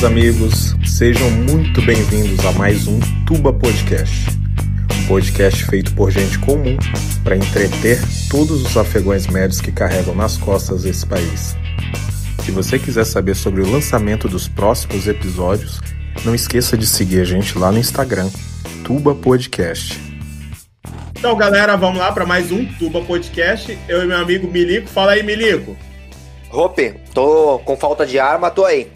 Meus amigos, sejam muito bem-vindos a mais um Tuba Podcast. Um podcast feito por gente comum para entreter todos os afegões médios que carregam nas costas esse país. Se você quiser saber sobre o lançamento dos próximos episódios, não esqueça de seguir a gente lá no Instagram, Tuba Podcast. Então, galera, vamos lá para mais um Tuba Podcast. Eu e meu amigo Milico. Fala aí, Milico. Rope, tô com falta de arma, tô aí.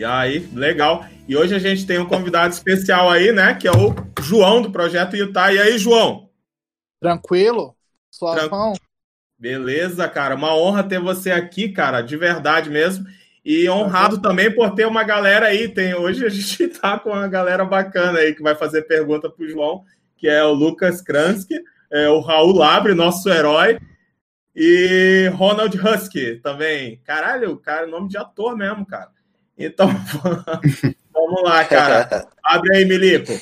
E aí, legal. E hoje a gente tem um convidado especial aí, né? Que é o João do Projeto Utah. E aí, João? Tranquilo? Suavão? Tran... Beleza, cara. Uma honra ter você aqui, cara, de verdade mesmo. E honrado também por ter uma galera aí. Tem, hoje a gente tá com uma galera bacana aí que vai fazer pergunta pro João, que é o Lucas Kransky, é o Raul Labre, nosso herói, e Ronald Husky também. Caralho, cara, nome de ator mesmo, cara. Então, vamos lá, cara. Abre aí, Milico.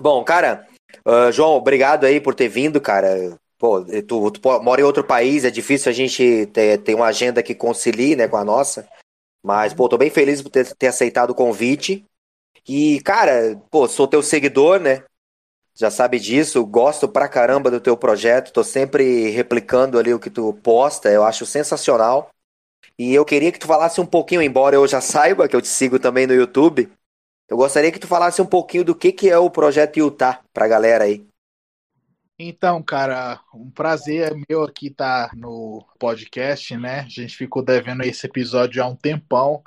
Bom, cara, uh, João, obrigado aí por ter vindo, cara. Pô, tu, tu, mora em outro país, é difícil a gente ter, ter uma agenda que concilie né, com a nossa. Mas, pô, tô bem feliz por ter, ter aceitado o convite. E, cara, pô, sou teu seguidor, né? Já sabe disso, gosto pra caramba do teu projeto, tô sempre replicando ali o que tu posta, eu acho sensacional. E eu queria que tu falasse um pouquinho, embora eu já saiba que eu te sigo também no YouTube, eu gostaria que tu falasse um pouquinho do que, que é o projeto Utah pra galera aí. Então, cara, um prazer meu aqui estar tá no podcast, né? A gente ficou devendo esse episódio há um tempão,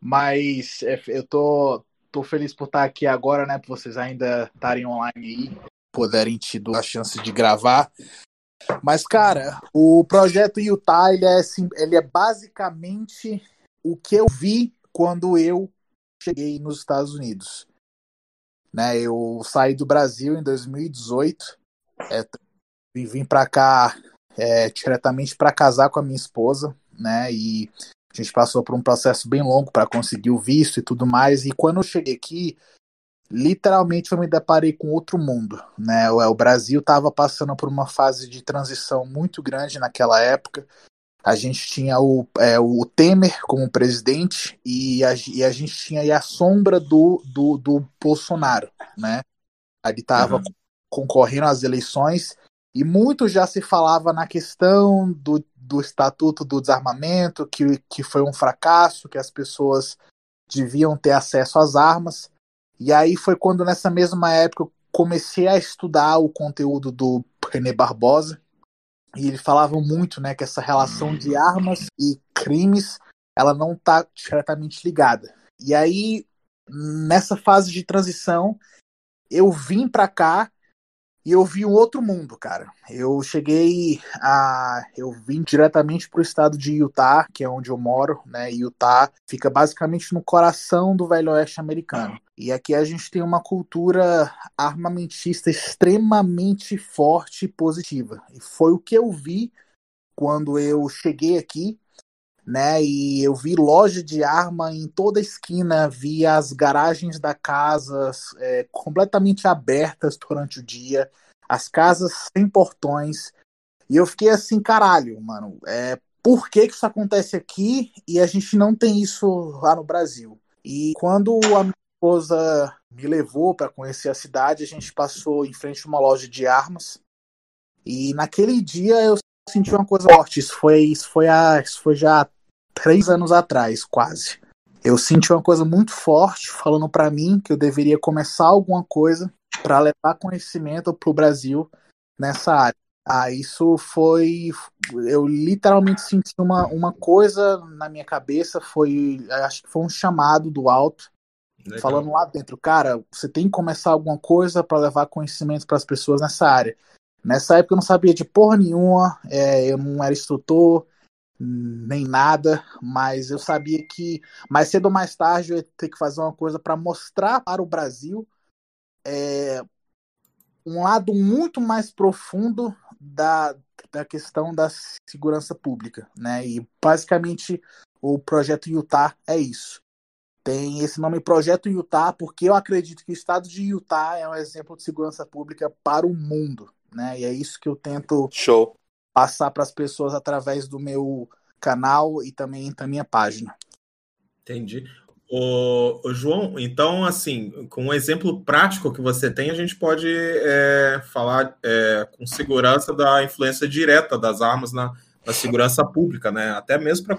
mas é, eu tô, tô feliz por estar aqui agora, né? Por vocês ainda estarem online aí, puderem tido a chance de gravar. Mas, cara, o projeto Utah, ele é, assim, ele é basicamente o que eu vi quando eu cheguei nos Estados Unidos. Né, eu saí do Brasil em 2018, é, vim para cá é, diretamente para casar com a minha esposa, né? E a gente passou por um processo bem longo para conseguir o visto e tudo mais. E quando eu cheguei aqui, literalmente eu me deparei com outro mundo, né? O, Brasil estava passando por uma fase de transição muito grande naquela época. A gente tinha o, é, o Temer como presidente e a, e a gente tinha a sombra do, do, do Bolsonaro, né? Ele estava uhum. concorrendo às eleições e muito já se falava na questão do, do Estatuto do Desarmamento, que, que foi um fracasso, que as pessoas deviam ter acesso às armas. E aí foi quando, nessa mesma época, eu comecei a estudar o conteúdo do René Barbosa. E ele falava muito né, que essa relação de armas e crimes ela não está diretamente ligada. E aí, nessa fase de transição, eu vim para cá e eu vi um outro mundo, cara. Eu cheguei a. Eu vim diretamente para o estado de Utah, que é onde eu moro, né? Utah fica basicamente no coração do Velho Oeste americano. E aqui a gente tem uma cultura armamentista extremamente forte e positiva. E foi o que eu vi quando eu cheguei aqui né? E eu vi loja de arma em toda esquina, vi as garagens da casa é, completamente abertas durante o dia, as casas sem portões. E eu fiquei assim, caralho, mano, é, por que, que isso acontece aqui e a gente não tem isso lá no Brasil? E quando a minha esposa me levou para conhecer a cidade, a gente passou em frente a uma loja de armas. E naquele dia eu senti uma coisa forte. Isso foi, isso foi, a, isso foi já três anos atrás, quase. Eu senti uma coisa muito forte falando para mim que eu deveria começar alguma coisa para levar conhecimento para o Brasil nessa área. Ah, isso foi. Eu literalmente senti uma, uma coisa na minha cabeça, foi. Acho que foi um chamado do alto, Legal. falando lá dentro, cara, você tem que começar alguma coisa para levar conhecimento para as pessoas nessa área. Nessa época eu não sabia de porra nenhuma, é, eu não era instrutor, nem nada, mas eu sabia que mais cedo ou mais tarde eu ia ter que fazer uma coisa para mostrar para o Brasil é, um lado muito mais profundo da, da questão da segurança pública, né? E basicamente o projeto Utah é isso. Tem esse nome Projeto Utah porque eu acredito que o estado de Utah é um exemplo de segurança pública para o mundo, né? E é isso que eu tento Show. passar para as pessoas através do meu canal e também da minha página. Entendi. O, o, João, então, assim, com um exemplo prático que você tem, a gente pode é, falar é, com segurança da influência direta das armas na, na segurança pública, né? Até mesmo para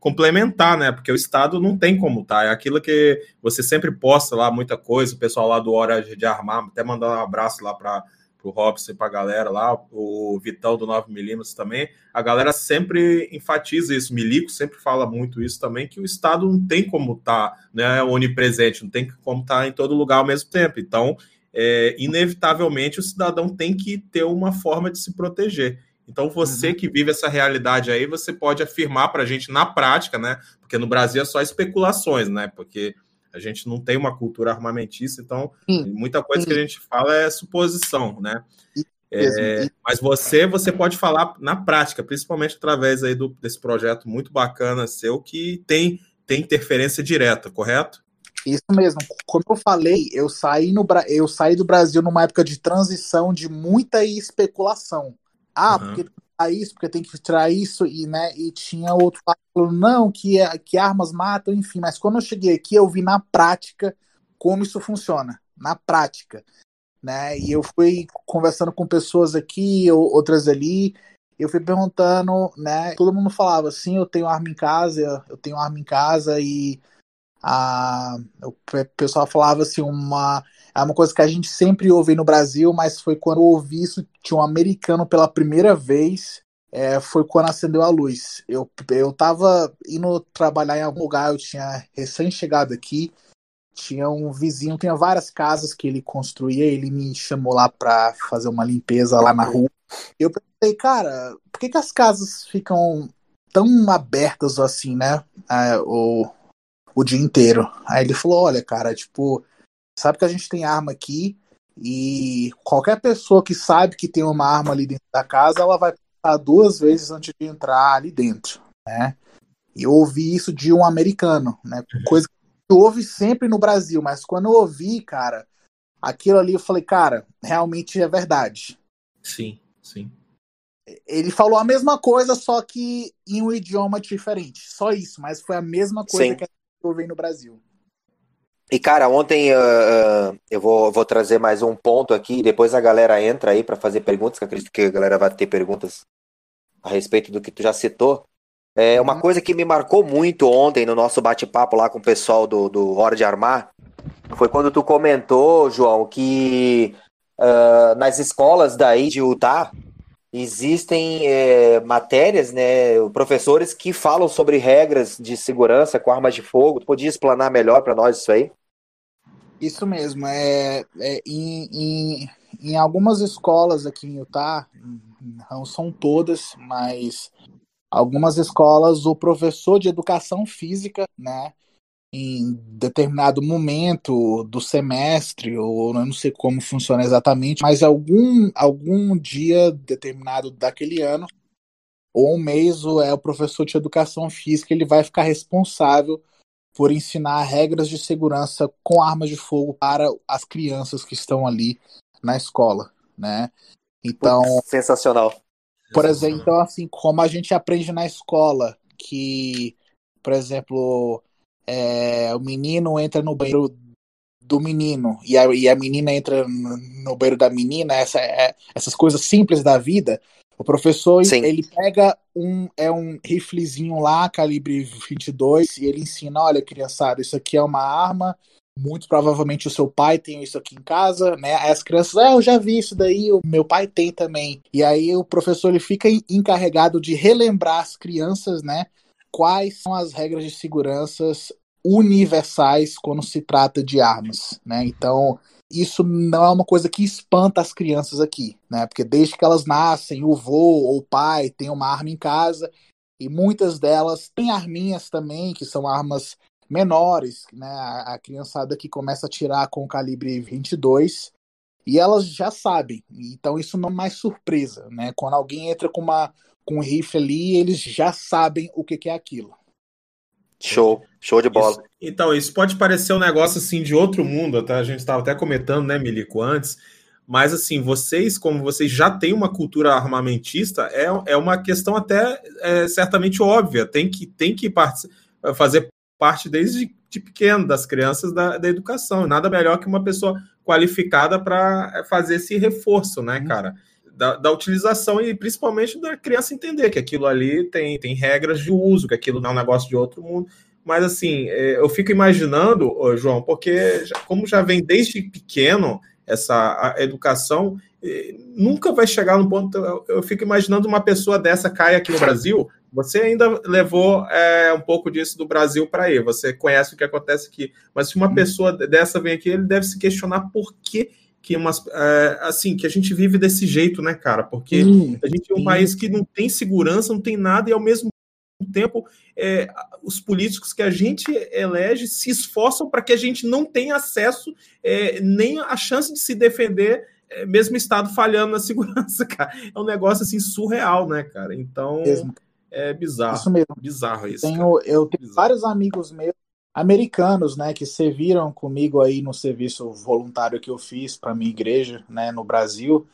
complementar, né? Porque o Estado não tem como tá. É aquilo que você sempre posta lá muita coisa, o pessoal lá do Hora de Armar, até mandar um abraço lá para o Robson e para a galera lá, o Vitão do 9mm também. A galera sempre enfatiza isso, Milico sempre fala muito isso também, que o Estado não tem como estar tá, né, onipresente, não tem como estar tá em todo lugar ao mesmo tempo. Então, é, inevitavelmente, o cidadão tem que ter uma forma de se proteger. Então, você uhum. que vive essa realidade aí, você pode afirmar para a gente na prática, né? Porque no Brasil é só especulações, né? Porque a gente não tem uma cultura armamentista, então Sim. muita coisa Sim. que a gente fala é suposição, né? É, mas você você pode falar na prática, principalmente através aí do, desse projeto muito bacana seu que tem, tem interferência direta, correto? Isso mesmo. Como eu falei, eu saí, no, eu saí do Brasil numa época de transição de muita especulação. Ah, uhum. porque isso, porque tem que tirar isso, e, né, e tinha outro falando, não, que, é, que armas matam, enfim. Mas quando eu cheguei aqui, eu vi na prática como isso funciona. Na prática. Né? E eu fui conversando com pessoas aqui, outras ali, eu fui perguntando, né? Todo mundo falava assim, eu tenho arma em casa, eu tenho arma em casa e a, o pessoal falava assim, uma é uma coisa que a gente sempre ouve no Brasil, mas foi quando eu ouvi isso de um americano pela primeira vez, é, foi quando acendeu a luz. Eu, eu tava indo trabalhar em algum lugar, eu tinha recém-chegado aqui, tinha um vizinho, tinha várias casas que ele construía, ele me chamou lá para fazer uma limpeza lá na rua. Eu pensei, cara, por que, que as casas ficam tão abertas assim, né? É, o, o dia inteiro. Aí ele falou, olha, cara, tipo, sabe que a gente tem arma aqui e qualquer pessoa que sabe que tem uma arma ali dentro da casa, ela vai pensar duas vezes antes de entrar ali dentro, né? E eu ouvi isso de um americano, né? Coisa que ouve sempre no Brasil, mas quando eu ouvi, cara, aquilo ali eu falei, cara, realmente é verdade. Sim, sim. Ele falou a mesma coisa, só que em um idioma diferente. Só isso, mas foi a mesma coisa sim. que eu ouvi no Brasil. E, cara, ontem uh, eu vou, vou trazer mais um ponto aqui, depois a galera entra aí para fazer perguntas, que acredito que a galera vai ter perguntas a respeito do que tu já citou. É uma uhum. coisa que me marcou muito ontem no nosso bate-papo lá com o pessoal do, do Hora de Armar foi quando tu comentou, João, que uh, nas escolas daí de Utah existem é, matérias, né, professores que falam sobre regras de segurança com armas de fogo. Tu podia explanar melhor para nós isso aí? Isso mesmo. É, é em, em, em, algumas escolas aqui em Utah, não são todas, mas algumas escolas, o professor de educação física, né, em determinado momento do semestre, ou eu não sei como funciona exatamente, mas algum, algum dia determinado daquele ano, ou um mês, é o professor de educação física, ele vai ficar responsável por ensinar regras de segurança com armas de fogo para as crianças que estão ali na escola, né? Então, sensacional. Por exemplo, então assim, como a gente aprende na escola que, por exemplo, é, o menino entra no banheiro do menino e a, e a menina entra no banheiro da menina, essa, é, essas coisas simples da vida, o professor Sim. ele pega um é um riflezinho lá, calibre 22, e ele ensina: olha, criançada, isso aqui é uma arma. Muito provavelmente o seu pai tem isso aqui em casa, né? Aí as crianças, ah, eu já vi isso daí, o meu pai tem também. E aí o professor ele fica encarregado de relembrar as crianças, né? Quais são as regras de segurança universais quando se trata de armas, né? Então, isso não é uma coisa que espanta as crianças aqui, né? Porque desde que elas nascem, o vô ou o pai tem uma arma em casa e muitas delas têm arminhas também, que são armas menores, né? A criançada que começa a tirar com calibre 22 e elas já sabem. Então isso não é mais surpresa, né? Quando alguém entra com uma com o rifle ali, eles já sabem o que, que é aquilo. Show, show de bola. Isso, então, isso pode parecer um negócio assim de outro mundo, tá? a gente estava até comentando, né, Milico, antes, mas assim, vocês, como vocês já têm uma cultura armamentista, é, é uma questão até é, certamente óbvia, tem que, tem que fazer parte desde de pequeno das crianças da, da educação. Nada melhor que uma pessoa qualificada para fazer esse reforço, né, uhum. cara? Da, da, utilização e principalmente da criança entender que aquilo ali tem, tem regras de uso, que aquilo não é um negócio de outro mundo. Mas assim, é, eu fico imaginando, João, porque como já vem desde pequeno essa educação, nunca vai chegar no ponto. Eu fico imaginando uma pessoa dessa cair aqui no Brasil. Você ainda levou é, um pouco disso do Brasil para aí. Você conhece o que acontece aqui. Mas se uma hum. pessoa dessa vem aqui, ele deve se questionar por que que umas, é, assim que a gente vive desse jeito, né, cara? Porque hum, a gente é um sim. país que não tem segurança, não tem nada e ao mesmo tempo é, os políticos que a gente elege se esforçam para que a gente não tenha acesso é, nem a chance de se defender é, mesmo Estado falhando na segurança, cara. É um negócio assim surreal, né, cara? Então mesmo. é bizarro. Isso mesmo. Bizarro isso. Tenho, eu tenho bizarro. vários amigos meus americanos, né, que serviram comigo aí no serviço voluntário que eu fiz para minha igreja, né, no Brasil.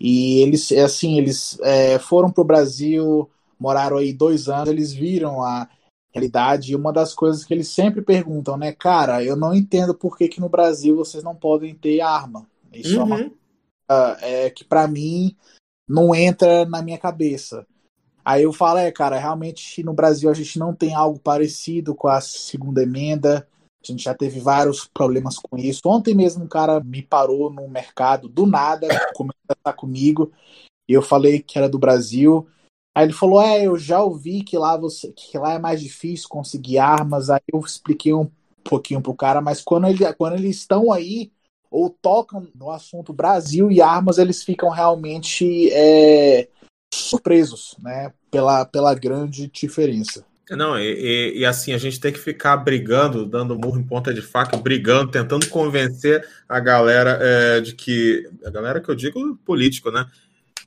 E eles, assim, eles é, foram para o Brasil, moraram aí dois anos, eles viram a realidade. E uma das coisas que eles sempre perguntam, né, cara, eu não entendo por que, que no Brasil vocês não podem ter arma. Isso uhum. é, uma, uh, é que para mim não entra na minha cabeça. Aí eu falo, é, cara, realmente no Brasil a gente não tem algo parecido com a segunda emenda. A gente já teve vários problemas com isso. Ontem mesmo um cara me parou no mercado, do nada, começou a estar comigo. E eu falei que era do Brasil. Aí ele falou: É, eu já ouvi que lá você que lá é mais difícil conseguir armas. Aí eu expliquei um pouquinho pro cara, mas quando, ele, quando eles estão aí, ou tocam no assunto Brasil e armas, eles ficam realmente é, surpresos, né? Pela, pela grande diferença. Não, e, e, e, assim, a gente tem que ficar brigando, dando murro em ponta de faca, brigando, tentando convencer a galera é, de que. A galera que eu digo político, né?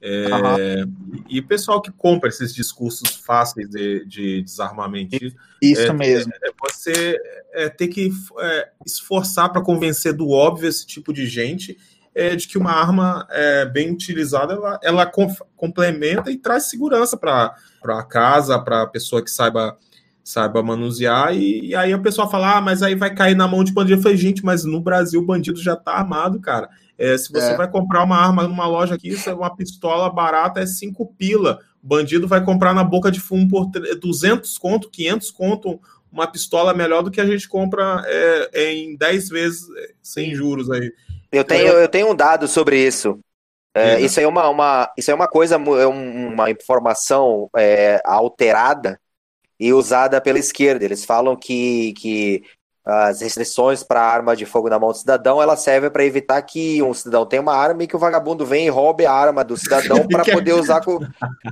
É. E pessoal que compra esses discursos fáceis de, de desarmamento. Isso é, mesmo. É, você é, ter que é, esforçar para convencer do óbvio esse tipo de gente é, de que uma arma é, bem utilizada ela, ela complementa e traz segurança para a casa, para a pessoa que saiba saiba manusear, e, e, aí a pessoa fala, ah, mas aí vai cair na mão de bandido. Eu falei, gente, mas no Brasil o bandido já está armado, cara. É, se você é. vai comprar uma arma numa loja aqui, uma pistola barata é 5 pila. O bandido vai comprar na boca de fumo por 200 conto, 500 conto, uma pistola melhor do que a gente compra é, em 10 vezes é, sem juros aí. Eu tenho, eu tenho um dado sobre isso. É, isso, aí é uma, uma, isso é uma coisa, é uma informação é, alterada e usada pela esquerda. Eles falam que, que as restrições para arma de fogo na mão do cidadão, ela serve para evitar que um cidadão tenha uma arma e que o vagabundo venha e roube a arma do cidadão para poder usar com,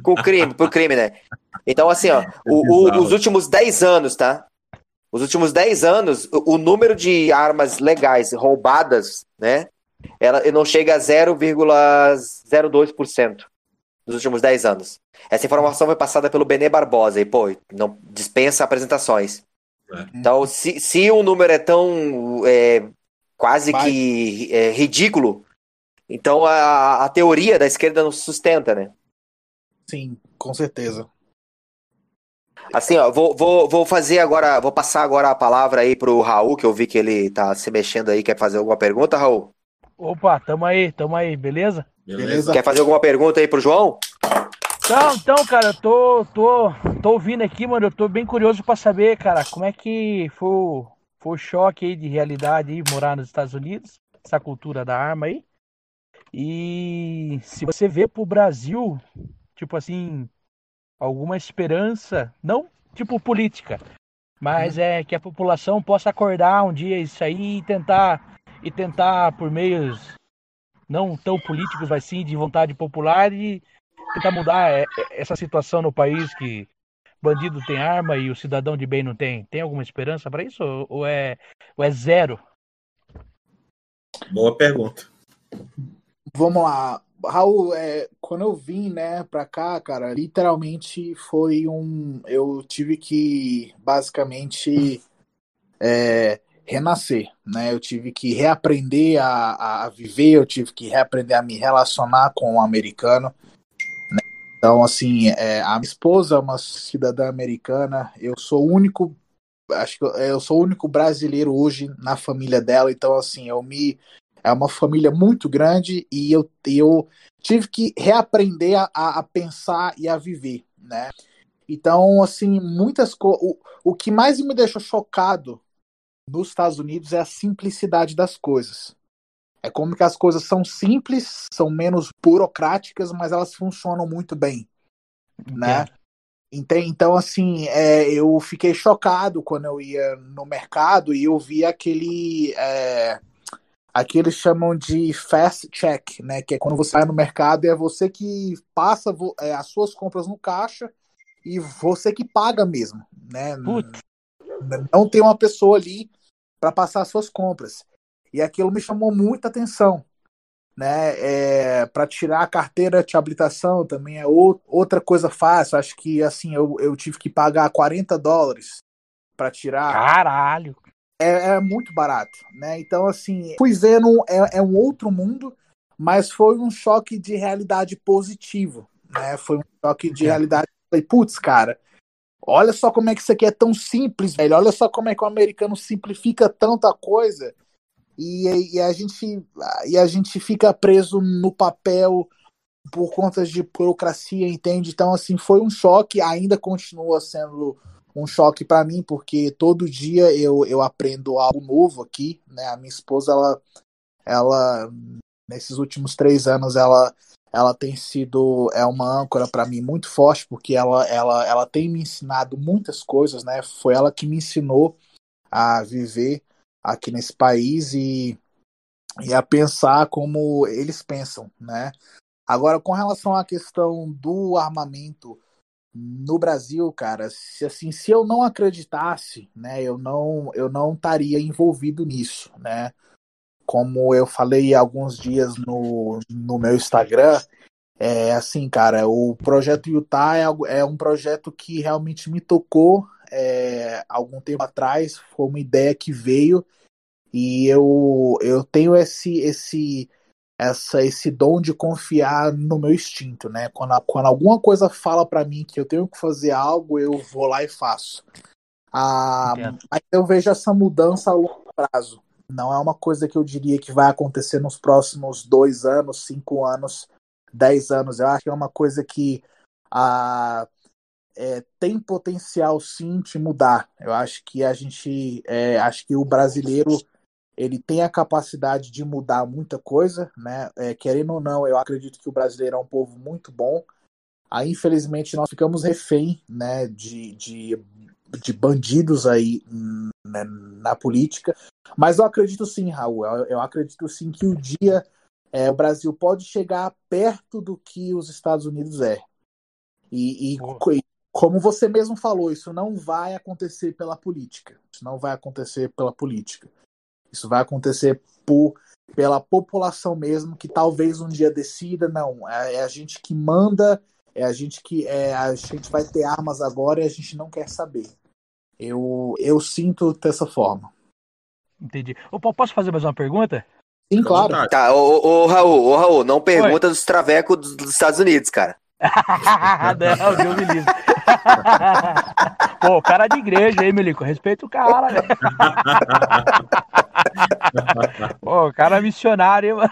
com crime, pro crime, né? Então, assim, ó, o, o, os últimos 10 anos, tá? Os últimos 10 anos, o, o número de armas legais roubadas, né? Ela não chega a 0,02% nos últimos 10 anos. Essa informação foi passada pelo Benê Barbosa e, pô, não dispensa apresentações. É. Então, se, se um número é tão é, quase que é, ridículo, então a, a teoria da esquerda não se sustenta, né? Sim, com certeza. Assim, ó, vou, vou, vou fazer agora, vou passar agora a palavra aí pro Raul, que eu vi que ele tá se mexendo aí, quer fazer alguma pergunta, Raul? Opa, tamo aí, tamo aí, beleza? Beleza. Quer fazer alguma pergunta aí pro João? Então, então, cara, eu tô, tô, tô ouvindo aqui, mano. Eu tô bem curioso para saber, cara, como é que foi o, foi o choque aí de realidade aí, morar nos Estados Unidos, essa cultura da arma aí. E se você vê pro Brasil, tipo assim, alguma esperança, não tipo política, mas uhum. é que a população possa acordar um dia isso aí e tentar e tentar por meios não tão políticos, mas sim de vontade popular e tentar mudar essa situação no país que bandido tem arma e o cidadão de bem não tem? Tem alguma esperança para isso ou é, ou é zero? Boa pergunta. Vamos lá. Raul, é, quando eu vim, né, pra cá, cara, literalmente foi um. Eu tive que basicamente é, renascer, né? Eu tive que reaprender a, a viver, eu tive que reaprender a me relacionar com o americano. Então, assim, é, a minha esposa é uma cidadã americana, eu sou o único acho que eu, eu sou o único brasileiro hoje na família dela, então assim, eu me é uma família muito grande e eu, eu tive que reaprender a, a pensar e a viver, né? Então, assim, muitas coisas. O, o que mais me deixou chocado nos Estados Unidos é a simplicidade das coisas. É como que as coisas são simples, são menos burocráticas, mas elas funcionam muito bem, né? Então, assim, é, eu fiquei chocado quando eu ia no mercado e eu vi aquele. É, aqui eles chamam de fast check, né? Que é quando você vai no mercado e é você que passa é, as suas compras no caixa e você que paga mesmo, né? Putz. Não tem uma pessoa ali para passar as suas compras. E aquilo me chamou muita atenção, né? É, para tirar a carteira de habilitação também é outra coisa fácil. Acho que assim eu, eu tive que pagar 40 dólares para tirar. Caralho! É, é, muito barato, né? Então assim fui vendo é, é um outro mundo, mas foi um choque de realidade positivo, né? Foi um choque de realidade. Falei, putz, cara, olha só como é que isso aqui é tão simples, velho. Olha só como é que o americano simplifica tanta coisa e, e, a gente e a gente fica preso no papel por conta de burocracia, entende? Então assim foi um choque, ainda continua sendo um choque para mim porque todo dia eu, eu aprendo algo novo aqui, né? A minha esposa ela ela nesses últimos três anos ela ela tem sido é uma âncora para mim muito forte porque ela ela ela tem me ensinado muitas coisas, né? Foi ela que me ensinou a viver aqui nesse país e, e a pensar como eles pensam, né? Agora, com relação à questão do armamento no Brasil, cara, se assim, se eu não acreditasse, né, eu não eu não estaria envolvido nisso, né? Como eu falei alguns dias no, no meu Instagram, é assim, cara, o projeto Utah é, é um projeto que realmente me tocou é, algum tempo atrás, foi uma ideia que veio e eu, eu tenho esse esse essa esse dom de confiar no meu instinto, né? Quando, quando alguma coisa fala para mim que eu tenho que fazer algo, eu vou lá e faço. Ah, mas eu vejo essa mudança a longo prazo. Não é uma coisa que eu diria que vai acontecer nos próximos dois anos, cinco anos, dez anos. Eu acho que é uma coisa que ah, é, tem potencial sim de mudar. Eu acho que a gente, é, acho que o brasileiro ele tem a capacidade de mudar muita coisa, né? É, querendo ou não, eu acredito que o brasileiro é um povo muito bom. Aí, infelizmente, nós ficamos refém, né, de, de, de bandidos aí né, na política. Mas eu acredito sim, Raul, eu, eu acredito sim que o dia é, o Brasil pode chegar perto do que os Estados Unidos é. E, e, como você mesmo falou, isso não vai acontecer pela política. Isso não vai acontecer pela política. Isso vai acontecer por, pela população mesmo, que talvez um dia decida, não, é, é a gente que manda, é a gente que é, a gente vai ter armas agora e a gente não quer saber. Eu, eu sinto dessa forma. Entendi. Ô, posso fazer mais uma pergunta? Sim, claro. Tá, ô, ô, Raul, ô, Raul, não pergunta Oi. dos travecos dos, dos Estados Unidos, cara. não, Deus me livre. Pô, cara de igreja aí, Melico. Respeita o cara, velho. Pô, cara missionário, mano.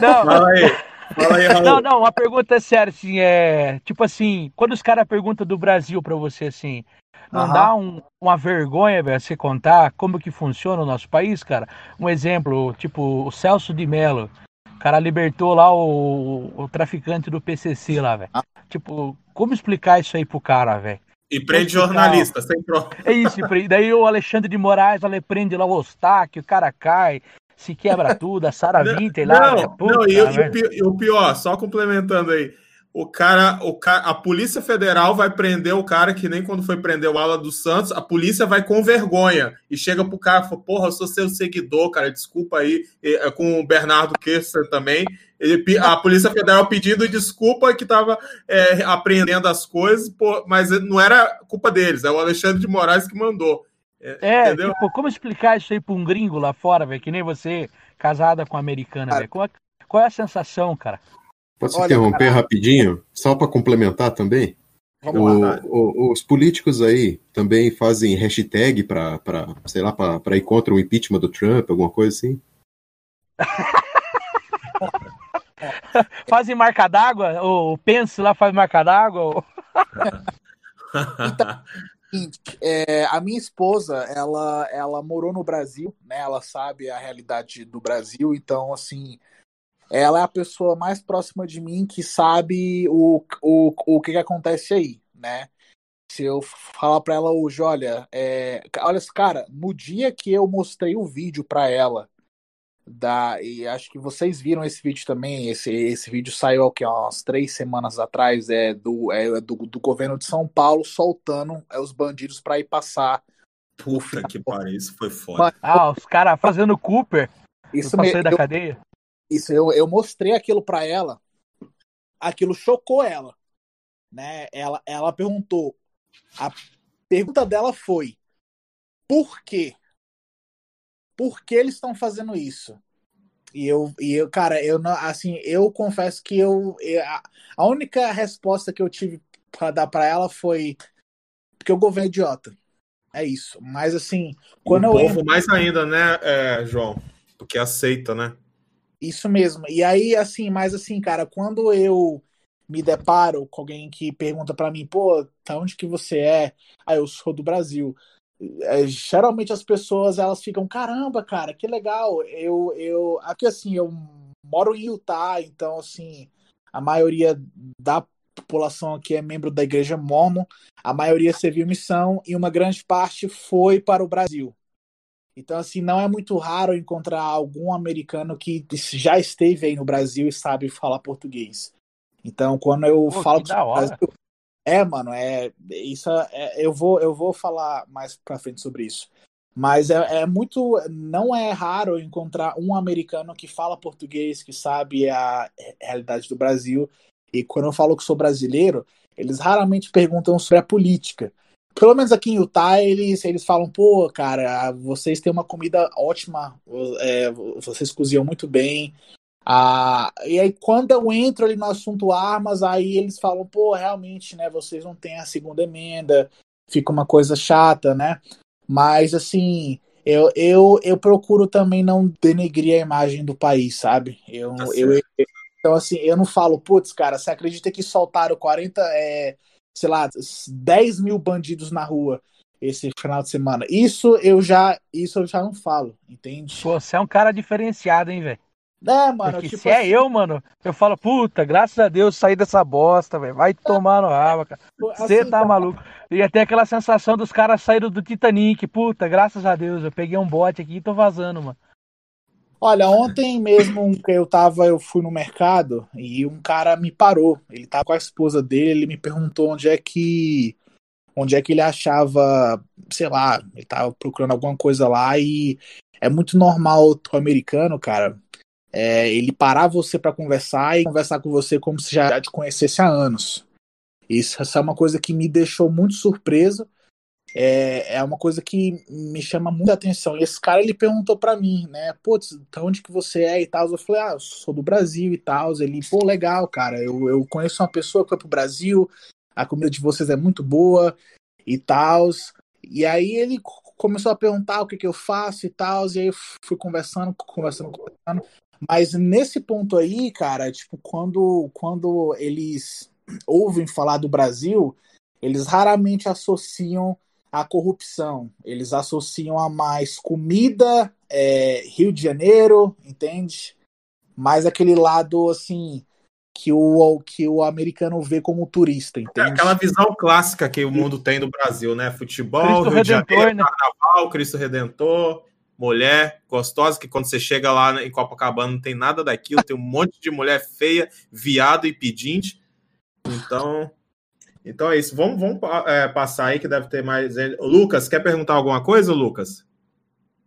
Não, Fala aí. Fala aí, Raul. Não, não, uma pergunta séria, assim, é. Tipo assim, quando os caras perguntam do Brasil pra você, assim, não uhum. dá um, uma vergonha, velho, você contar como que funciona o nosso país, cara? Um exemplo, tipo, o Celso de Mello. O cara libertou lá o, o traficante do PCC lá, velho. Ah. Tipo, como explicar isso aí pro cara, velho? E prende jornalista, sem prova. É isso, daí o Alexandre de Moraes, ele prende lá o Ostak, o cara cai, se quebra tudo, a Sara Winter lá. Não, puta, não e, e, o pior, só complementando aí, o cara, o cara, a Polícia Federal vai prender o cara que nem quando foi prender o Ala dos Santos, a polícia vai com vergonha e chega pro cara e fala, porra, eu sou seu seguidor, cara, desculpa aí, e, é, com o Bernardo Kessler também, ele, a Polícia Federal pedindo desculpa que estava é, apreendendo as coisas, pô, mas não era culpa deles, é o Alexandre de Moraes que mandou. É, é tipo, como explicar isso aí para um gringo lá fora, velho, que nem você, casada com uma americana, velho? Qual, é, qual, é a sensação, cara? Posso Olha, interromper cara... rapidinho, só para complementar também? O, o, os políticos aí também fazem hashtag para, sei lá, para ir contra o impeachment do Trump, alguma coisa assim? fazem marca d'água? O Pence lá faz marca d'água? então, é, a minha esposa, ela, ela morou no Brasil, né? Ela sabe a realidade do Brasil, então, assim, ela é a pessoa mais próxima de mim que sabe o, o, o que, que acontece aí, né? Se eu falar para ela hoje, olha, é, olha, cara, no dia que eu mostrei o vídeo para ela, da, e acho que vocês viram esse vídeo também, esse, esse vídeo saiu aqui, ó, umas três semanas atrás, é do, é do, do governo de São Paulo soltando é, os bandidos para ir passar. Puta que pariu, isso foi foda. Ah, os caras fazendo Cooper. Isso mesmo. da cadeia. Isso, eu, eu mostrei aquilo para ela, aquilo chocou ela, né? Ela, ela perguntou, a pergunta dela foi, por quê? Por que eles estão fazendo isso? E eu, e eu, cara, eu não, assim, eu confesso que eu, eu a única resposta que eu tive para dar para ela foi porque o governo é idiota. É isso. Mas assim, quando o eu povo entro... mais ainda, né, é, João? Porque aceita, né? Isso mesmo. E aí, assim, mas assim, cara, quando eu me deparo com alguém que pergunta para mim, pô, tá onde que você é? Ah, eu sou do Brasil. É, geralmente as pessoas elas ficam, caramba, cara, que legal. Eu, eu, aqui assim, eu moro em Utah, então assim, a maioria da população aqui é membro da igreja Mormon, a maioria serviu missão e uma grande parte foi para o Brasil. Então, assim, não é muito raro encontrar algum americano que já esteve aí no Brasil e sabe falar português. Então, quando eu Pô, falo que Brasil, é, mano, é isso. É, eu vou eu vou falar mais para frente sobre isso. Mas é, é, muito, não é raro encontrar um americano que fala português, que sabe a realidade do Brasil. E quando eu falo que sou brasileiro, eles raramente perguntam sobre a política pelo menos aqui em Utah, eles, eles falam, pô, cara, vocês têm uma comida ótima, é, vocês cozinham muito bem. Ah, e aí, quando eu entro ali no assunto armas, aí eles falam, pô, realmente, né, vocês não têm a segunda emenda, fica uma coisa chata, né? Mas, assim, eu, eu, eu procuro também não denegrir a imagem do país, sabe? Eu, tá eu, então, assim, eu não falo, putz, cara, você acredita que soltaram 40, é, sei lá, 10 mil bandidos na rua esse final de semana. Isso eu já, isso eu já não falo, entende? Pô, você é um cara diferenciado, hein, velho? É, mano. Porque tipo se é assim... é eu, mano, eu falo, puta, graças a Deus saí dessa bosta, velho. Vai tomar no rabo, cara. Você assim, tá maluco. E até aquela sensação dos caras saíram do Titanic. Puta, graças a Deus, eu peguei um bote aqui e tô vazando, mano. Olha, ontem mesmo que eu tava, eu fui no mercado e um cara me parou. Ele tava com a esposa dele, ele me perguntou onde é que onde é que ele achava, sei lá, ele tava procurando alguma coisa lá e é muito normal o americano, cara. É, ele parar você para conversar e conversar com você como se já te conhecesse há anos. Isso, isso é uma coisa que me deixou muito surpreso é, é uma coisa que me chama muita atenção. E esse cara ele perguntou para mim, né? Putz, de onde que você é e tal? Eu falei, ah, eu sou do Brasil e tal. Ele, pô, legal, cara. Eu, eu conheço uma pessoa que foi pro Brasil, a comida de vocês é muito boa e tal. E aí ele começou a perguntar o que, que eu faço e tal. E aí fui conversando, conversando, conversando. Mas nesse ponto aí, cara, tipo, quando, quando eles ouvem falar do Brasil, eles raramente associam a corrupção. Eles associam a mais comida, é, Rio de Janeiro, entende? Mais aquele lado assim que o, que o americano vê como turista, é entende? É aquela visão clássica que o mundo tem do Brasil, né? Futebol, Cristo Rio Redentor, de Janeiro, né? Carnaval, Cristo Redentor, mulher gostosa, que quando você chega lá em Copacabana não tem nada daquilo, tem um monte de mulher feia, viado e pedinte. Então, então é isso. Vamos, vamos é, passar aí que deve ter mais. Lucas, quer perguntar alguma coisa, Lucas?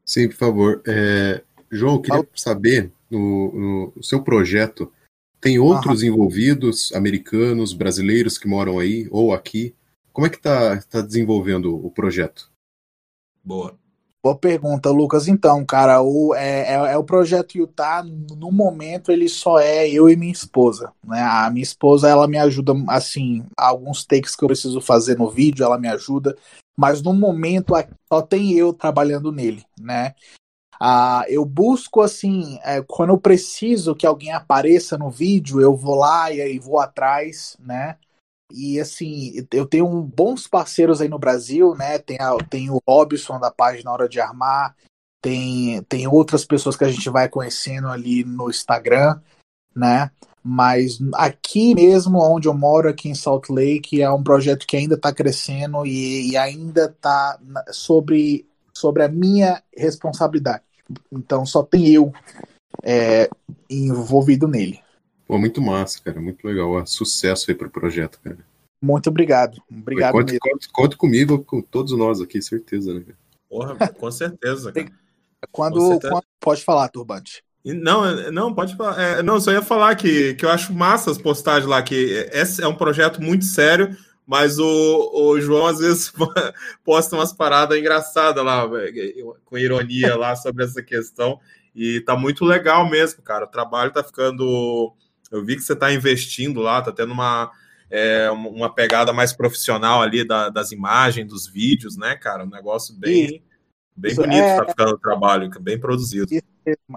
Sim, por favor. É, João, eu queria saber, no, no seu projeto, tem outros envolvidos, americanos, brasileiros que moram aí ou aqui? Como é que está tá desenvolvendo o projeto? Boa. Boa pergunta, Lucas. Então, cara, o, é, é, é, o projeto Utah, no momento, ele só é eu e minha esposa. Né? A minha esposa, ela me ajuda, assim, alguns takes que eu preciso fazer no vídeo, ela me ajuda. Mas no momento, só tem eu trabalhando nele, né? Ah, eu busco, assim, é, quando eu preciso que alguém apareça no vídeo, eu vou lá e aí vou atrás, né? E assim, eu tenho bons parceiros aí no Brasil, né? Tem, a, tem o Robson da página Hora de Armar, tem, tem outras pessoas que a gente vai conhecendo ali no Instagram, né? Mas aqui mesmo, onde eu moro, aqui em Salt Lake, é um projeto que ainda está crescendo e, e ainda está sobre, sobre a minha responsabilidade. Então só tem eu é, envolvido nele. Pô, muito massa, cara. Muito legal. Sucesso aí pro projeto, cara. Muito obrigado. Obrigado conte, conte, conte, comigo, com todos nós aqui, certeza, né? Porra, com certeza, cara. Quando, com certeza. quando, Pode falar, Turbante. Não, não, pode falar. É, não, só ia falar que, que eu acho massa as postagens lá, que esse é um projeto muito sério, mas o, o João às vezes posta umas paradas engraçadas lá, com ironia lá sobre essa questão. E tá muito legal mesmo, cara. O trabalho tá ficando eu vi que você está investindo lá, está tendo uma, é, uma pegada mais profissional ali da, das imagens, dos vídeos, né, cara? Um negócio bem, bem bonito é... tá ficando o trabalho, bem produzido.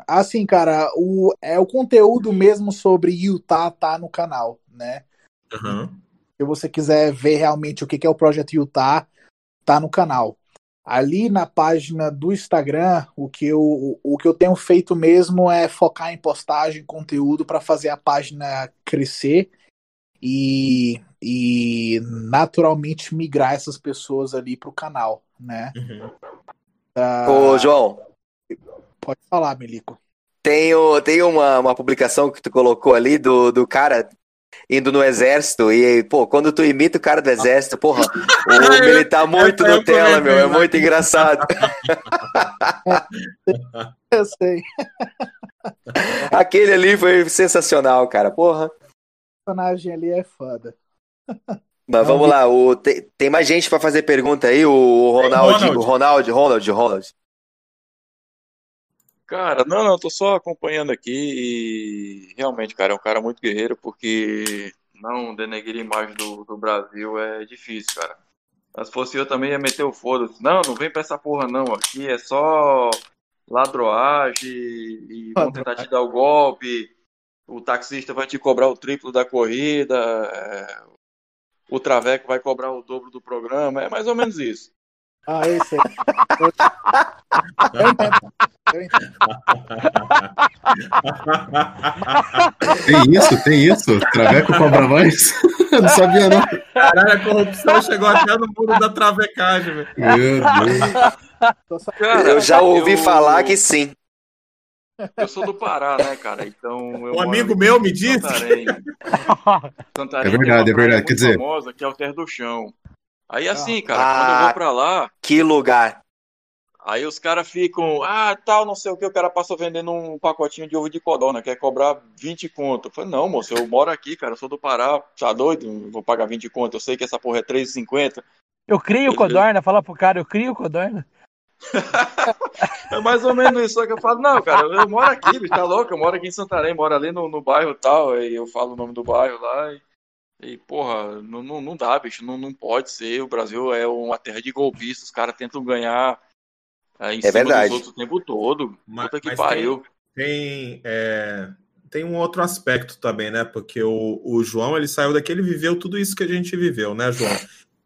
Assim, cara, o, é o conteúdo mesmo sobre Utah tá no canal, né? Uhum. Se você quiser ver realmente o que é o projeto Utah, tá no canal. Ali na página do Instagram, o que eu, o que eu tenho feito mesmo é focar em postagem, conteúdo para fazer a página crescer e, e naturalmente migrar essas pessoas ali para o canal, né? Uhum. Uh, Ô, João. Pode falar, Milico. Tem, tem uma, uma publicação que tu colocou ali do, do cara indo no exército. E, pô, quando tu imita o cara do exército, porra, o, ele tá muito Nutella, meu. É muito engraçado. Eu sei. Aquele ali foi sensacional, cara. Porra. O personagem ali é foda. Mas vamos lá, o, tem, tem mais gente para fazer pergunta aí, o Ronald, o Ronald, Ronald, Ronald. Cara, não, não, tô só acompanhando aqui e realmente, cara, é um cara muito guerreiro porque não denegrir a imagem do, do Brasil é difícil, cara. Mas se fosse eu também ia meter o foda-se. Não, não vem pra essa porra não, aqui é só ladroagem e vão tentar te dar o golpe, o taxista vai te cobrar o triplo da corrida, é... o Traveco vai cobrar o dobro do programa, é mais ou menos isso. Ah, esse Eu entendo. Eu entendo. Tem isso, tem isso. Traveco cobra mais? Eu não sabia, não. Caralho, a corrupção chegou até no muro da travecagem, velho. Meu Deus. Cara, eu já ouvi eu... falar que sim. Eu sou do Pará, né, cara? Então. um amigo meu me disse. Santarém. Santarém é verdade, é verdade. Quer dizer. famosa que é o Terra do Chão. Aí assim, cara, ah, quando eu vou pra lá. Que lugar. Aí os caras ficam, ah, tal, não sei o que, o cara passa vendendo um pacotinho de ovo de codorna, quer cobrar 20 conto. Eu falei, não, moço, eu moro aqui, cara, eu sou do Pará, tá doido? Vou pagar 20 conto, eu sei que essa porra é 3,50. Eu crio Ele... codorna, fala pro cara, eu crio codorna. é mais ou menos isso, só que eu falo, não, cara, eu moro aqui, bicho, tá louco, eu moro aqui em Santarém, moro ali no, no bairro tal, aí eu falo o nome do bairro lá e e, porra, não, não, não dá, bicho, não, não pode ser. O Brasil é uma terra de golpistas, os caras tentam ganhar é, em é cima verdade. dos outros o tempo todo. Mas, Puta que pariu. Tem, tem, é, tem, um outro aspecto também, né? Porque o, o João, ele saiu daqui, ele viveu tudo isso que a gente viveu, né, João?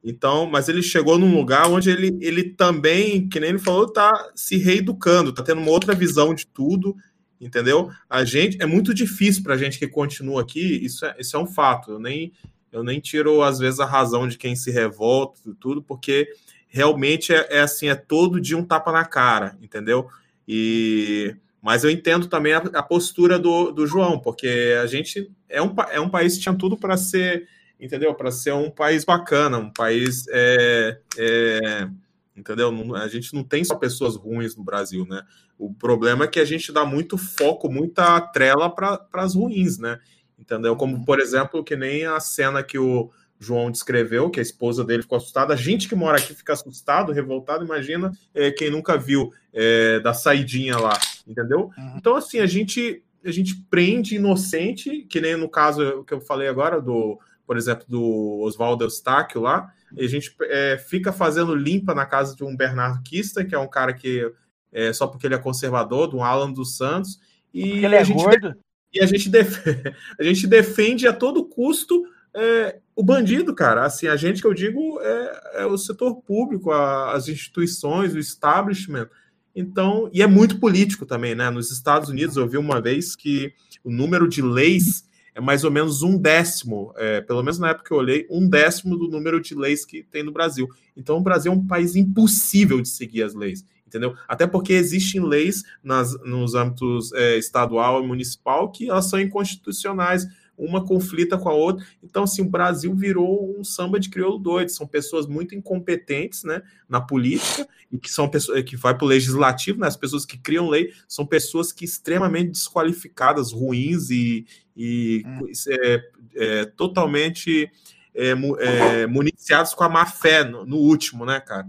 Então, mas ele chegou num lugar onde ele, ele também, que nem ele falou, tá se reeducando, tá tendo uma outra visão de tudo entendeu? A gente é muito difícil para a gente que continua aqui, isso é, isso é um fato. Eu nem, eu nem tiro, às vezes, a razão de quem se revolta e tudo, porque realmente é, é, assim, é todo dia um tapa na cara, entendeu? E mas eu entendo também a, a postura do, do João, porque a gente é um, é um país que tinha tudo para ser, entendeu? Para ser um país bacana, um país é, é entendeu? A gente não tem só pessoas ruins no Brasil, né? O problema é que a gente dá muito foco, muita trela para as ruins, né? Entendeu? Como, por exemplo, que nem a cena que o, João descreveu, que a esposa dele ficou assustada. A gente que mora aqui fica assustado, revoltado. Imagina é, quem nunca viu é, da saidinha lá, entendeu? Uhum. Então, assim, a gente a gente prende inocente, que nem no caso que eu falei agora, do, por exemplo, do Oswaldo Eustáquio lá, a gente é, fica fazendo limpa na casa de um Bernardo Kista, que é um cara que, é, só porque ele é conservador, do Alan dos Santos, e porque ele é a gente gordo? E a gente, defende, a gente defende a todo custo é, o bandido, cara. Assim, a gente que eu digo é, é o setor público, a, as instituições, o establishment. Então, e é muito político também, né? Nos Estados Unidos, eu vi uma vez que o número de leis é mais ou menos um décimo, é, pelo menos na época que eu olhei, um décimo do número de leis que tem no Brasil. Então, o Brasil é um país impossível de seguir as leis, entendeu? Até porque existem leis nas, nos âmbitos é, estadual e municipal que elas são inconstitucionais uma conflita com a outra. Então, assim, o Brasil virou um samba de crioulo doido. São pessoas muito incompetentes, né, na política e que são pessoas que vai para o legislativo, né, as pessoas que criam lei são pessoas que extremamente desqualificadas, ruins e, e hum. é, é, totalmente é, é, municiados com a má fé no, no último, né, cara?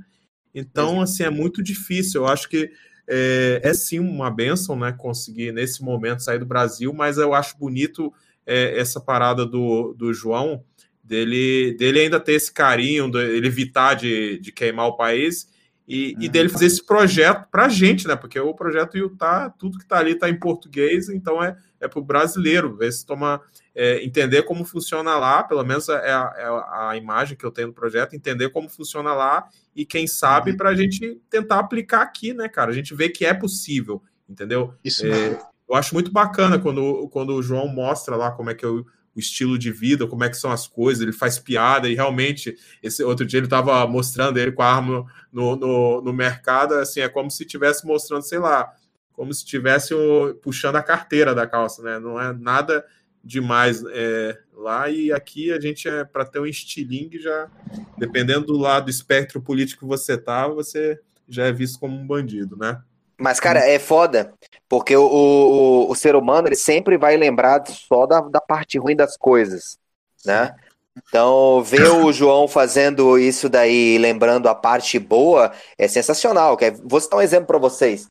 Então, assim, é muito difícil. Eu acho que é, é, sim uma benção, né, conseguir nesse momento sair do Brasil, mas eu acho bonito é, essa parada do, do João, dele, dele ainda ter esse carinho, ele evitar de, de queimar o país e, uhum. e dele fazer esse projeto para a gente, né? Porque o projeto Utah, tudo que está ali está em português, então é, é para o brasileiro, ver se toma, é, entender como funciona lá, pelo menos é a, é a, imagem que eu tenho do projeto, entender como funciona lá e quem sabe uhum. para a gente tentar aplicar aqui, né, cara? A gente vê que é possível, entendeu? Isso é, eu acho muito bacana quando, quando o João mostra lá como é que é o, estilo de vida, como é que são as coisas, ele faz piada e realmente, esse outro dia ele estava mostrando ele com a arma no, no, no mercado, assim, é como se estivesse mostrando, sei lá, como se estivesse puxando a carteira da calça, né? Não é nada demais é, lá e aqui a gente é para ter um estilingue já, dependendo do lado do espectro político que você tá, você já é visto como um bandido, né? Mas, cara, é foda, porque o, o, o ser humano ele sempre vai lembrar só da, da parte ruim das coisas, né? Então, ver o João fazendo isso daí, lembrando a parte boa, é sensacional. Vou citar um exemplo para vocês.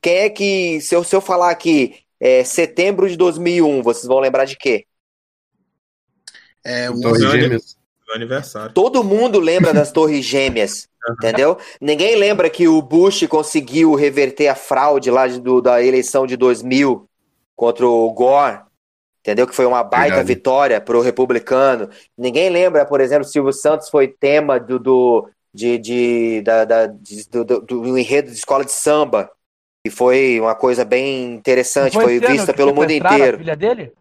Quem é que, se eu, se eu falar aqui, é, setembro de 2001, vocês vão lembrar de quê? É, o Gêmeas aniversário. Todo mundo lembra das Torres Gêmeas, entendeu? Ninguém lembra que o Bush conseguiu reverter a fraude lá de, do, da eleição de 2000 contra o Gore, entendeu? Que foi uma baita Verdade. vitória para o republicano. Ninguém lembra, por exemplo, Silvio Santos foi tema do, do de, de, da, da, de, do, do, do enredo de escola de samba. E foi uma coisa bem interessante, foi, foi vista pelo mundo inteiro. filha dele?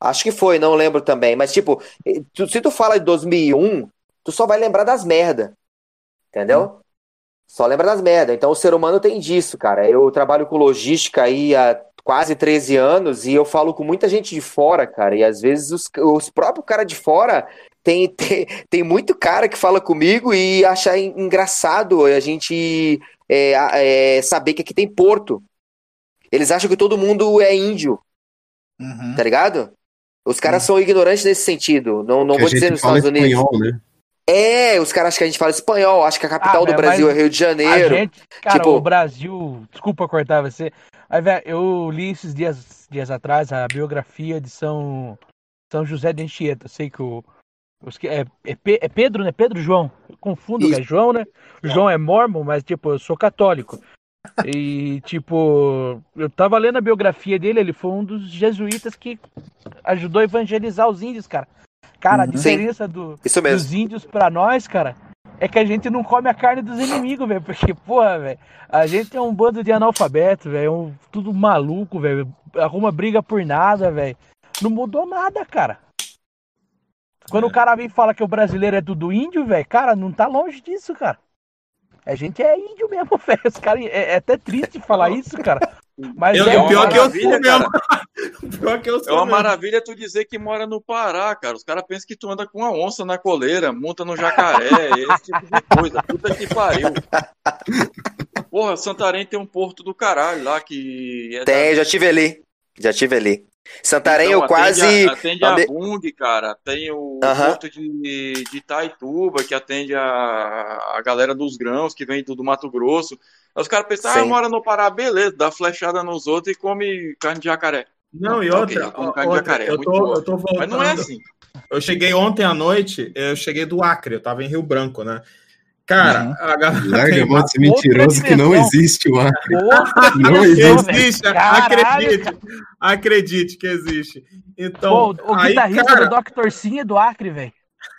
Acho que foi, não lembro também. Mas, tipo, tu, se tu fala de 2001, tu só vai lembrar das merda. Entendeu? Hum. Só lembra das merda. Então, o ser humano tem disso, cara. Eu trabalho com logística aí há quase 13 anos e eu falo com muita gente de fora, cara. E às vezes os, os próprios caras de fora tem, tem, tem muito cara que fala comigo e acha engraçado a gente é, é, saber que aqui tem porto. Eles acham que todo mundo é índio. Uhum. Tá ligado? Os caras são ignorantes nesse sentido. Não, não vou dizer nos Estados Unidos. Espanhol, né? É, os caras acham que a gente fala espanhol, acho que a capital ah, do Brasil é Rio de Janeiro. Gente, cara, tipo... o Brasil. Desculpa cortar você. Aí, velho, eu li esses dias, dias atrás a biografia de São, São José de Anchieta. Sei que o. Os, é, é, é, Pedro, né? Pedro João. Eu confundo, é João, né? O João é mormon, mas, tipo, eu sou católico. E, tipo, eu tava lendo a biografia dele, ele foi um dos jesuítas que ajudou a evangelizar os índios, cara. Cara, a uhum. diferença do, dos índios para nós, cara, é que a gente não come a carne dos inimigos, velho. Porque, porra, velho, a gente é um bando de analfabetos, velho. É um, tudo maluco, velho. Arruma briga por nada, velho. Não mudou nada, cara. Quando é. o cara vem e fala que o brasileiro é tudo índio, velho, cara, não tá longe disso, cara. A gente é índio mesmo, velho. Os cara, é, é, até triste falar isso, cara. Mas eu, é o pior que eu sou mesmo. pior que eu sou É uma mesmo. maravilha tu dizer que mora no Pará, cara. Os caras pensam que tu anda com uma onça na coleira, monta no jacaré, esse tipo de coisa. Puta que pariu. Porra, Santarém tem um porto do caralho lá que. É tem, da... já tive ali. Já tive ali. Santarém Então, eu quase. Atende a, atende a Bung, cara. Tem o porto de, de Itaituba, que atende a, a galera dos grãos, que vem do, do Mato Grosso. Aí os caras pensam, ah, mora no Pará, beleza, dá flechada nos outros e come carne de jacaré. Não, e outra, okay, carne outra, de jacaré, é eu, tô, eu tô voltando. Mas não é assim. Eu cheguei ontem à noite, eu cheguei do Acre, eu tava em Rio Branco, né? Cara, uhum. a galera. Larga a mentiroso que não existe o Acre. não existe. existe acredite. Acredite que existe. Então. Pô, o aí, guitarrista cara... do Dr. Sim é do Acre, velho.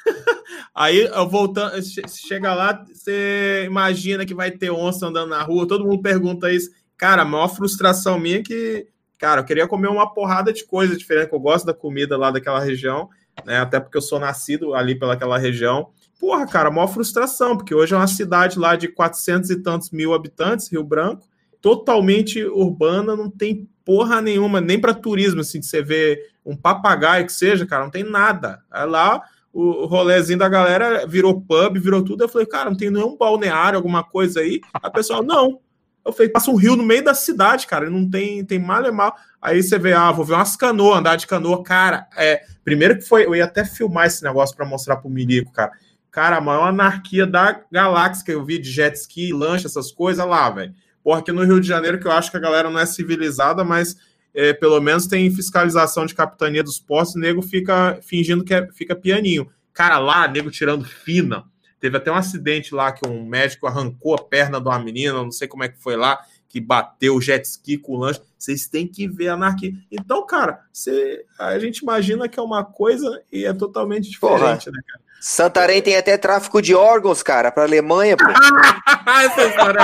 Aí, eu voltando, chega lá, você imagina que vai ter onça andando na rua, todo mundo pergunta isso. Cara, a maior frustração minha é que, cara, eu queria comer uma porrada de coisa diferente, que eu gosto da comida lá daquela região, né? Até porque eu sou nascido ali pelaquela região. Porra, cara, maior frustração, porque hoje é uma cidade lá de 400 e tantos mil habitantes, Rio Branco, totalmente urbana, não tem porra nenhuma, nem para turismo, assim, de você ver um papagaio que seja, cara, não tem nada. É lá o rolezinho da galera virou pub, virou tudo. Eu falei, cara, não tem nenhum balneário, alguma coisa aí. A pessoa, não. Eu falei, passa um rio no meio da cidade, cara, não tem, tem mal é mal. Aí você vê, ah, vou ver umas canoas, andar de canoa, cara. É, primeiro que foi, eu ia até filmar esse negócio para mostrar pro Milico, cara. Cara, a maior anarquia da galáxia que eu vi de jet ski, lancha, essas coisas lá, velho. Porra, aqui no Rio de Janeiro, que eu acho que a galera não é civilizada, mas é, pelo menos tem fiscalização de capitania dos postos, o nego fica fingindo que é, fica pianinho. Cara, lá, nego tirando fina. Teve até um acidente lá que um médico arrancou a perna de uma menina, não sei como é que foi lá, que bateu o jet ski com o lanche. Vocês têm que ver a anarquia. Então, cara, você, a gente imagina que é uma coisa e é totalmente diferente, Porra. né, cara? Santarém tem até tráfico de órgãos, cara, para Alemanha, pô. Essa história.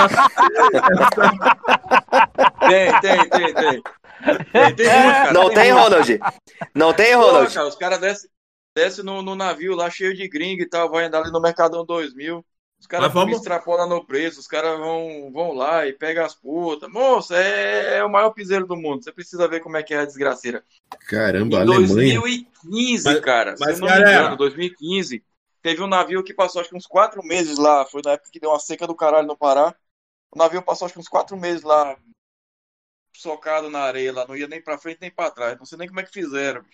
tem, tem, tem, tem. Tem, tem muito, cara. Não tem, tem Ronald? Não tem, Ronald? Pô, cara, os caras descem desce no, no, navio lá cheio de gringo e tal, vai andar ali no Mercadão 2000. Os caras vamos... extrapolam no preço, os caras vão, vão lá e pegam as putas. Moça, é, é, o maior piseiro do mundo. Você precisa ver como é que é a desgraceira. Caramba, em Alemanha. 2015, mas, cara, mas, se não galera... me engano, 2015, teve um navio que passou acho que uns quatro meses lá. Foi na época que deu uma seca do caralho no Pará. O navio passou acho que uns quatro meses lá, socado na areia lá. Não ia nem pra frente nem pra trás. Não sei nem como é que fizeram.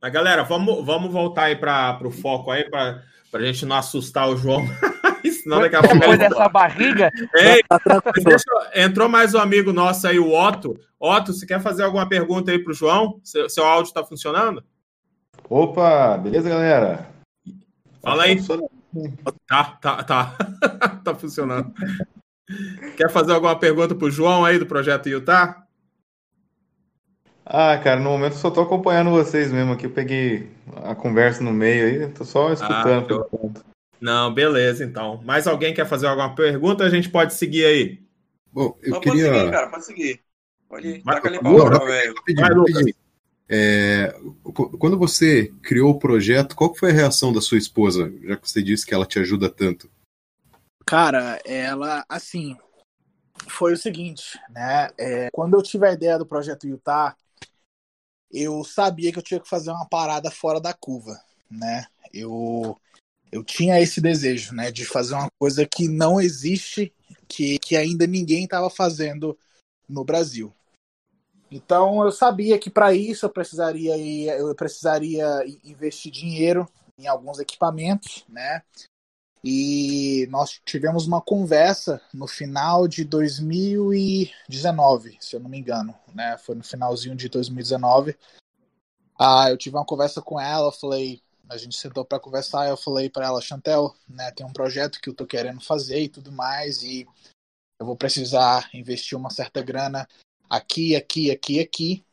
Mas galera, vamos, vamos voltar aí para o foco aí, para a gente não assustar o João. Senão daqui a pouco. Depois dessa barriga. Ei, entrou mais um amigo nosso aí, o Otto. Otto, você quer fazer alguma pergunta aí para o João? Seu, seu áudio está funcionando? Opa, beleza, galera? Fala aí. Tá, tá, tá. tá funcionando. Quer fazer alguma pergunta para o João aí do projeto Utah? Ah, cara, no momento só tô acompanhando vocês mesmo aqui. Eu peguei a conversa no meio aí, tô só escutando. Ah, Não, beleza, então. Mais alguém quer fazer alguma pergunta? A gente pode seguir aí. Bom, eu queria. Pode seguir, cara, pode seguir. Pode ir. Taca ali velho. É, quando você criou o projeto, qual foi a reação da sua esposa, já que você disse que ela te ajuda tanto? Cara, ela, assim, foi o seguinte, né? É, quando eu tive a ideia do projeto Utah, eu sabia que eu tinha que fazer uma parada fora da curva, né? Eu eu tinha esse desejo, né, de fazer uma coisa que não existe, que, que ainda ninguém estava fazendo no Brasil. Então eu sabia que para isso eu precisaria eu precisaria investir dinheiro em alguns equipamentos, né? E nós tivemos uma conversa no final de 2019, se eu não me engano, né? Foi no finalzinho de 2019. Ah, eu tive uma conversa com ela, falei, a gente sentou para conversar, eu falei para ela, Chantel, né, tem um projeto que eu tô querendo fazer e tudo mais e eu vou precisar investir uma certa grana aqui, aqui, aqui, aqui,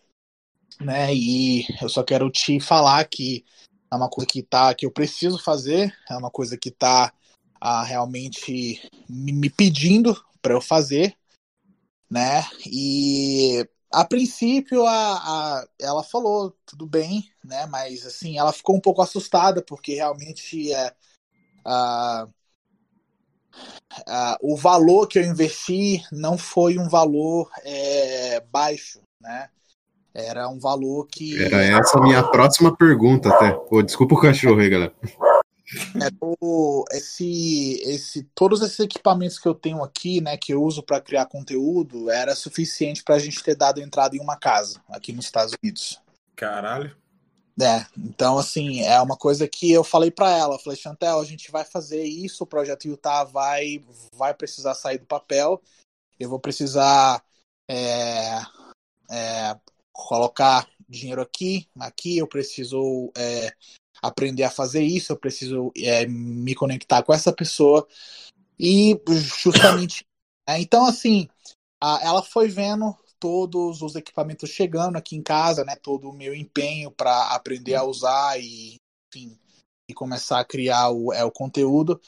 né? E eu só quero te falar que é uma coisa que tá que eu preciso fazer, é uma coisa que tá a realmente me pedindo para eu fazer, né? E a princípio a, a, ela falou tudo bem, né? Mas assim ela ficou um pouco assustada porque realmente é, a, a, o valor que eu investi não foi um valor é, baixo, né? Era um valor que. Era essa a minha próxima pergunta, até. Pô, desculpa o cachorro aí, galera. É, o, esse, esse, todos esses equipamentos que eu tenho aqui, né, que eu uso para criar conteúdo, era suficiente para a gente ter dado entrada em uma casa aqui nos Estados Unidos. Caralho. É, então assim, é uma coisa que eu falei para ela, falei, Chantel, a gente vai fazer isso, o projeto Utah vai, vai precisar sair do papel, eu vou precisar é, é, colocar dinheiro aqui, aqui, eu preciso é, aprender a fazer isso, eu preciso é, me conectar com essa pessoa. E justamente. É, então, assim, a, ela foi vendo todos os equipamentos chegando aqui em casa, né? Todo o meu empenho para aprender a usar e, enfim, e começar a criar o, é, o conteúdo.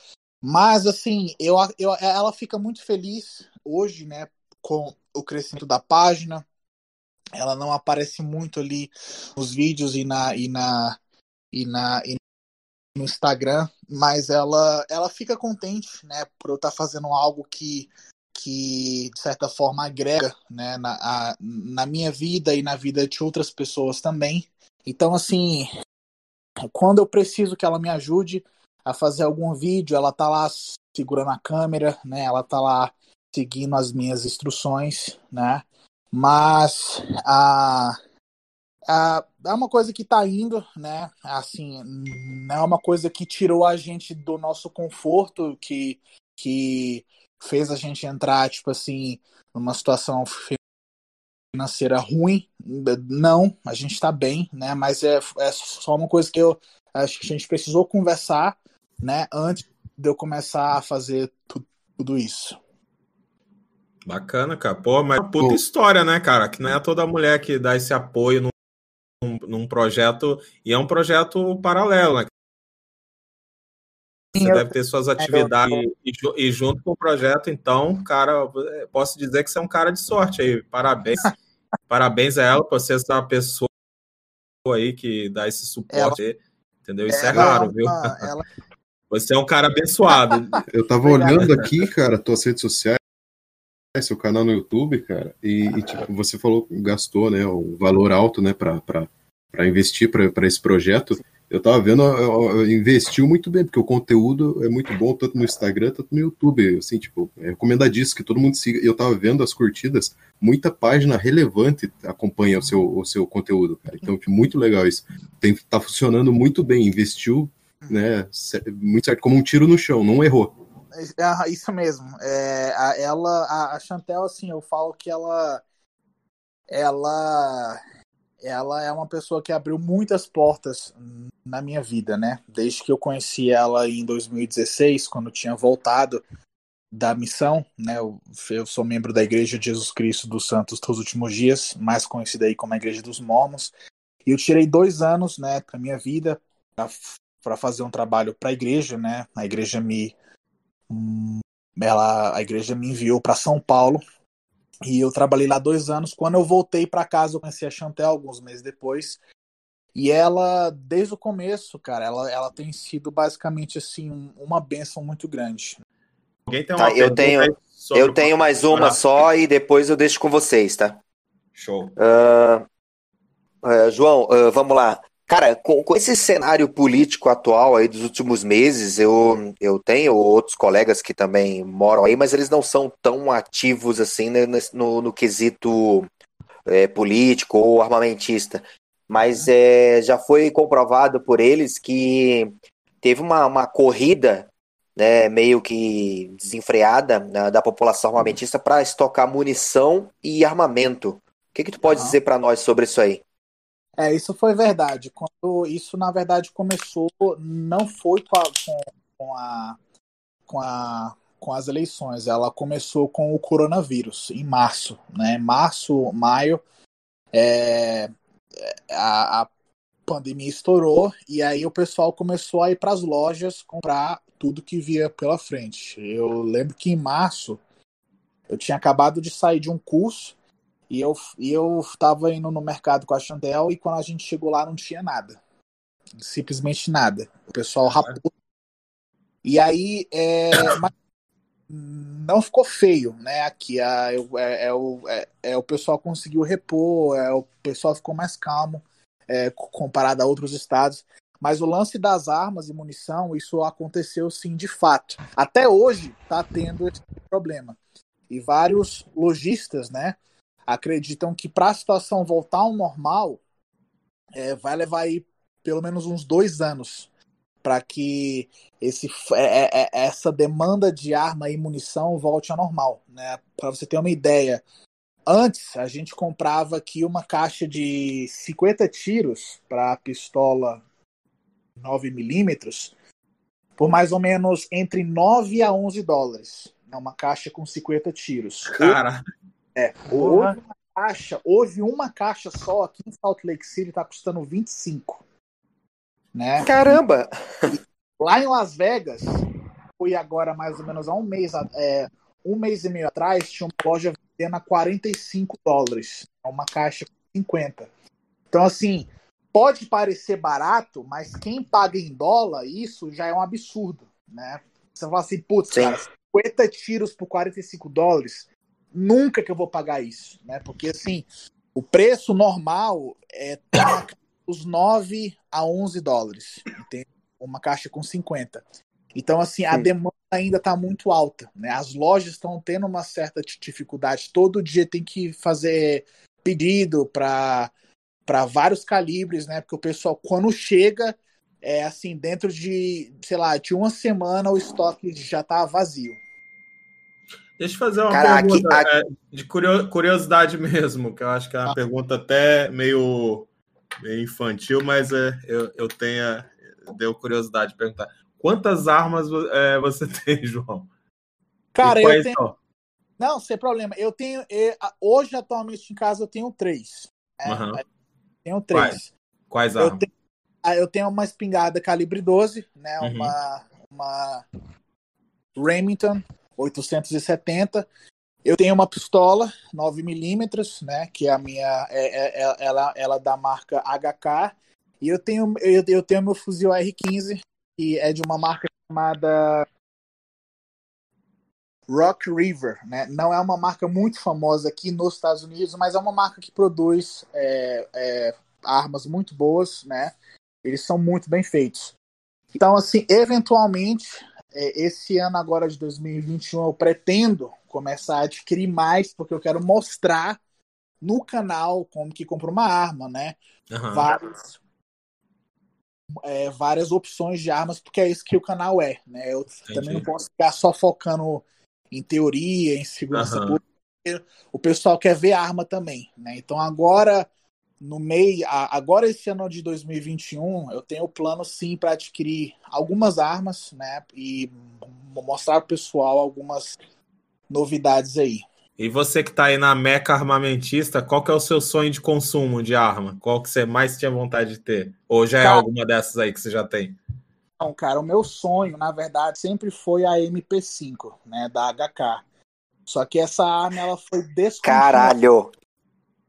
Mas, assim, eu, eu, ela fica muito feliz hoje, né? Com o crescimento da página. Ela não aparece muito ali nos vídeos e na, e na, e, na, e no Instagram, mas ela, ela fica contente, né, por eu estar tá fazendo algo que, que de certa forma agrega, né, na, a, na minha vida e na vida de outras pessoas também. Então, assim, quando eu preciso que ela me ajude a fazer algum vídeo, ela tá lá segurando a câmera, né, ela tá lá seguindo as minhas instruções, né, mas a é uma coisa que está indo, né? Assim, não é uma coisa que tirou a gente do nosso conforto, que, que fez a gente entrar, tipo assim, numa situação financeira ruim. Não, a gente está bem, né? Mas é, é só uma coisa que eu acho que a gente precisou conversar, né? Antes de eu começar a fazer tu, tudo isso. Bacana, cara. Pô, mas puta história, né, cara? Que não é toda mulher que dá esse apoio num, num projeto, e é um projeto paralelo, né? Você deve ter suas atividades e, e, junto com o projeto, então, cara, posso dizer que você é um cara de sorte aí. Parabéns. Parabéns a ela por ser essa pessoa aí que dá esse suporte, ela, entendeu? Isso é raro, viu? Ela... Você é um cara abençoado. Eu tava olhando aqui, cara, tuas redes sociais, seu canal no YouTube, cara, e, e tipo, você falou gastou, né, o valor alto, né, para investir para esse projeto. Eu tava vendo, investiu muito bem, porque o conteúdo é muito bom, tanto no Instagram, tanto no YouTube. Assim, tipo, é recomendadíssimo que todo mundo siga. Eu tava vendo as curtidas, muita página relevante acompanha o seu, o seu conteúdo, cara. Então, tipo, muito legal isso. Tem, tá funcionando muito bem, investiu, né, muito certo, como um tiro no chão, não errou. É, isso mesmo. É, a, ela, a, a Chantel, assim, eu falo que ela, ela, ela é uma pessoa que abriu muitas portas na minha vida, né? Desde que eu conheci ela em 2016, quando tinha voltado da missão, né? Eu, eu sou membro da Igreja de Jesus Cristo dos Santos dos Últimos Dias, mais conhecida aí como a Igreja dos Mormons. E eu tirei dois anos, né, para minha vida para fazer um trabalho para a igreja, né? A igreja me ela, a igreja me enviou para São Paulo e eu trabalhei lá dois anos. Quando eu voltei para casa, eu conheci a Chantel alguns meses depois. E ela, desde o começo, cara, ela, ela tem sido basicamente assim uma benção muito grande. Alguém tem uma tá, eu tenho, eu tenho mais uma só e depois eu deixo com vocês, tá? Show. Uh, uh, João, uh, vamos lá. Cara, com, com, esse cenário político atual aí dos últimos meses, eu, eu tenho outros colegas que também moram aí, mas eles não são tão ativos assim né, no, no quesito é, político ou armamentista. Mas é, já foi comprovado por eles que teve uma, uma corrida né, meio que desenfreada né, da população armamentista para estocar munição e armamento. O que, que tu pode dizer para nós sobre isso aí? É, isso foi verdade. Quando isso, na verdade, começou, não foi com a, com, a, com, a, com as eleições, ela começou com o coronavírus, em março. Né? Março, maio, é, a, a pandemia estourou e aí o pessoal começou a ir para as lojas comprar tudo que via pela frente. Eu lembro que em março eu tinha acabado de sair de um curso e eu, e eu tava indo no mercado com a Chantel e quando a gente chegou lá não tinha nada. Simplesmente nada. O pessoal rapou. E aí, é, não ficou feio, né? Aqui é, é, é, o, é, é, o pessoal conseguiu repor, é, o pessoal ficou mais calmo é, comparado a outros estados. Mas o lance das armas e munição, isso aconteceu sim de fato. Até hoje está tendo esse problema. E vários lojistas, né, acreditam que para a situação voltar ao normal, é, vai levar aí pelo menos uns dois anos para que esse, é, é, é, essa demanda de arma e munição volte ao normal. Né? Para você ter uma ideia, antes a gente comprava aqui uma caixa de 50 tiros para a pistola 9mm por mais ou menos entre 9 a 11 dólares. É uma caixa com 50 tiros. Cara. É, houve uma caixa, houve uma caixa só aqui em Salt Lake City, tá custando 25. Né? Caramba! E lá em Las Vegas, foi agora mais ou menos há um mês, é, um mês e meio atrás, tinha uma loja vendendo a 45 dólares. Uma caixa com 50. Então, assim, pode parecer barato, mas quem paga em dólar, isso já é um absurdo, né? Você fala assim, putz, cara, 50 tiros por 45 dólares, nunca que eu vou pagar isso, né? Porque, assim, o preço normal é tá os 9 a 11 dólares, entende? Uma caixa com 50. Então, assim, Sim. a demanda ainda está muito alta, né? As lojas estão tendo uma certa dificuldade. Todo dia tem que fazer pedido para para vários calibres, né? Porque o pessoal, quando chega, é assim, dentro de, sei lá, de uma semana o estoque já tá vazio. Deixa eu fazer uma Cara, pergunta aqui, aqui... É, de curiosidade mesmo, que eu acho que é uma ah. pergunta até meio, meio infantil, mas é, eu, eu tenho, deu curiosidade de perguntar. Quantas armas é, você tem, João? Cara, eu tenho. São? Não, sem problema. Eu tenho. Eu, hoje, atualmente, em casa, eu tenho três. Uhum. Tenho três. Quais, Quais armas? Eu tenho, ah, eu tenho uma espingarda calibre 12, né? Uhum. Uma, uma Remington 870. Eu tenho uma pistola 9mm, né? Que é a minha. É, é, é, ela, ela é da marca HK. E eu tenho, eu, eu tenho meu fuzil R15, que é de uma marca chamada Rock River, né? Não é uma marca muito famosa aqui nos Estados Unidos, mas é uma marca que produz é, é, armas muito boas, né? Eles são muito bem feitos. Então, assim, eventualmente, esse ano agora de 2021, eu pretendo começar a adquirir mais, porque eu quero mostrar no canal como que compra uma arma, né? Uhum. Vários, é, várias opções de armas, porque é isso que o canal é, né? Eu Entendi. também não posso ficar só focando em teoria, em segurança uhum. pública. O pessoal quer ver arma também, né? Então agora no meio, agora esse ano de 2021, eu tenho o plano sim para adquirir algumas armas, né? E mostrar pro pessoal algumas novidades aí. E você que está aí na meca armamentista, qual que é o seu sonho de consumo de arma? Qual que você mais tinha vontade de ter? Ou já é alguma dessas aí que você já tem? Não, cara, o meu sonho, na verdade, sempre foi a MP5, né, da HK. Só que essa arma ela foi descontinuada. Caralho.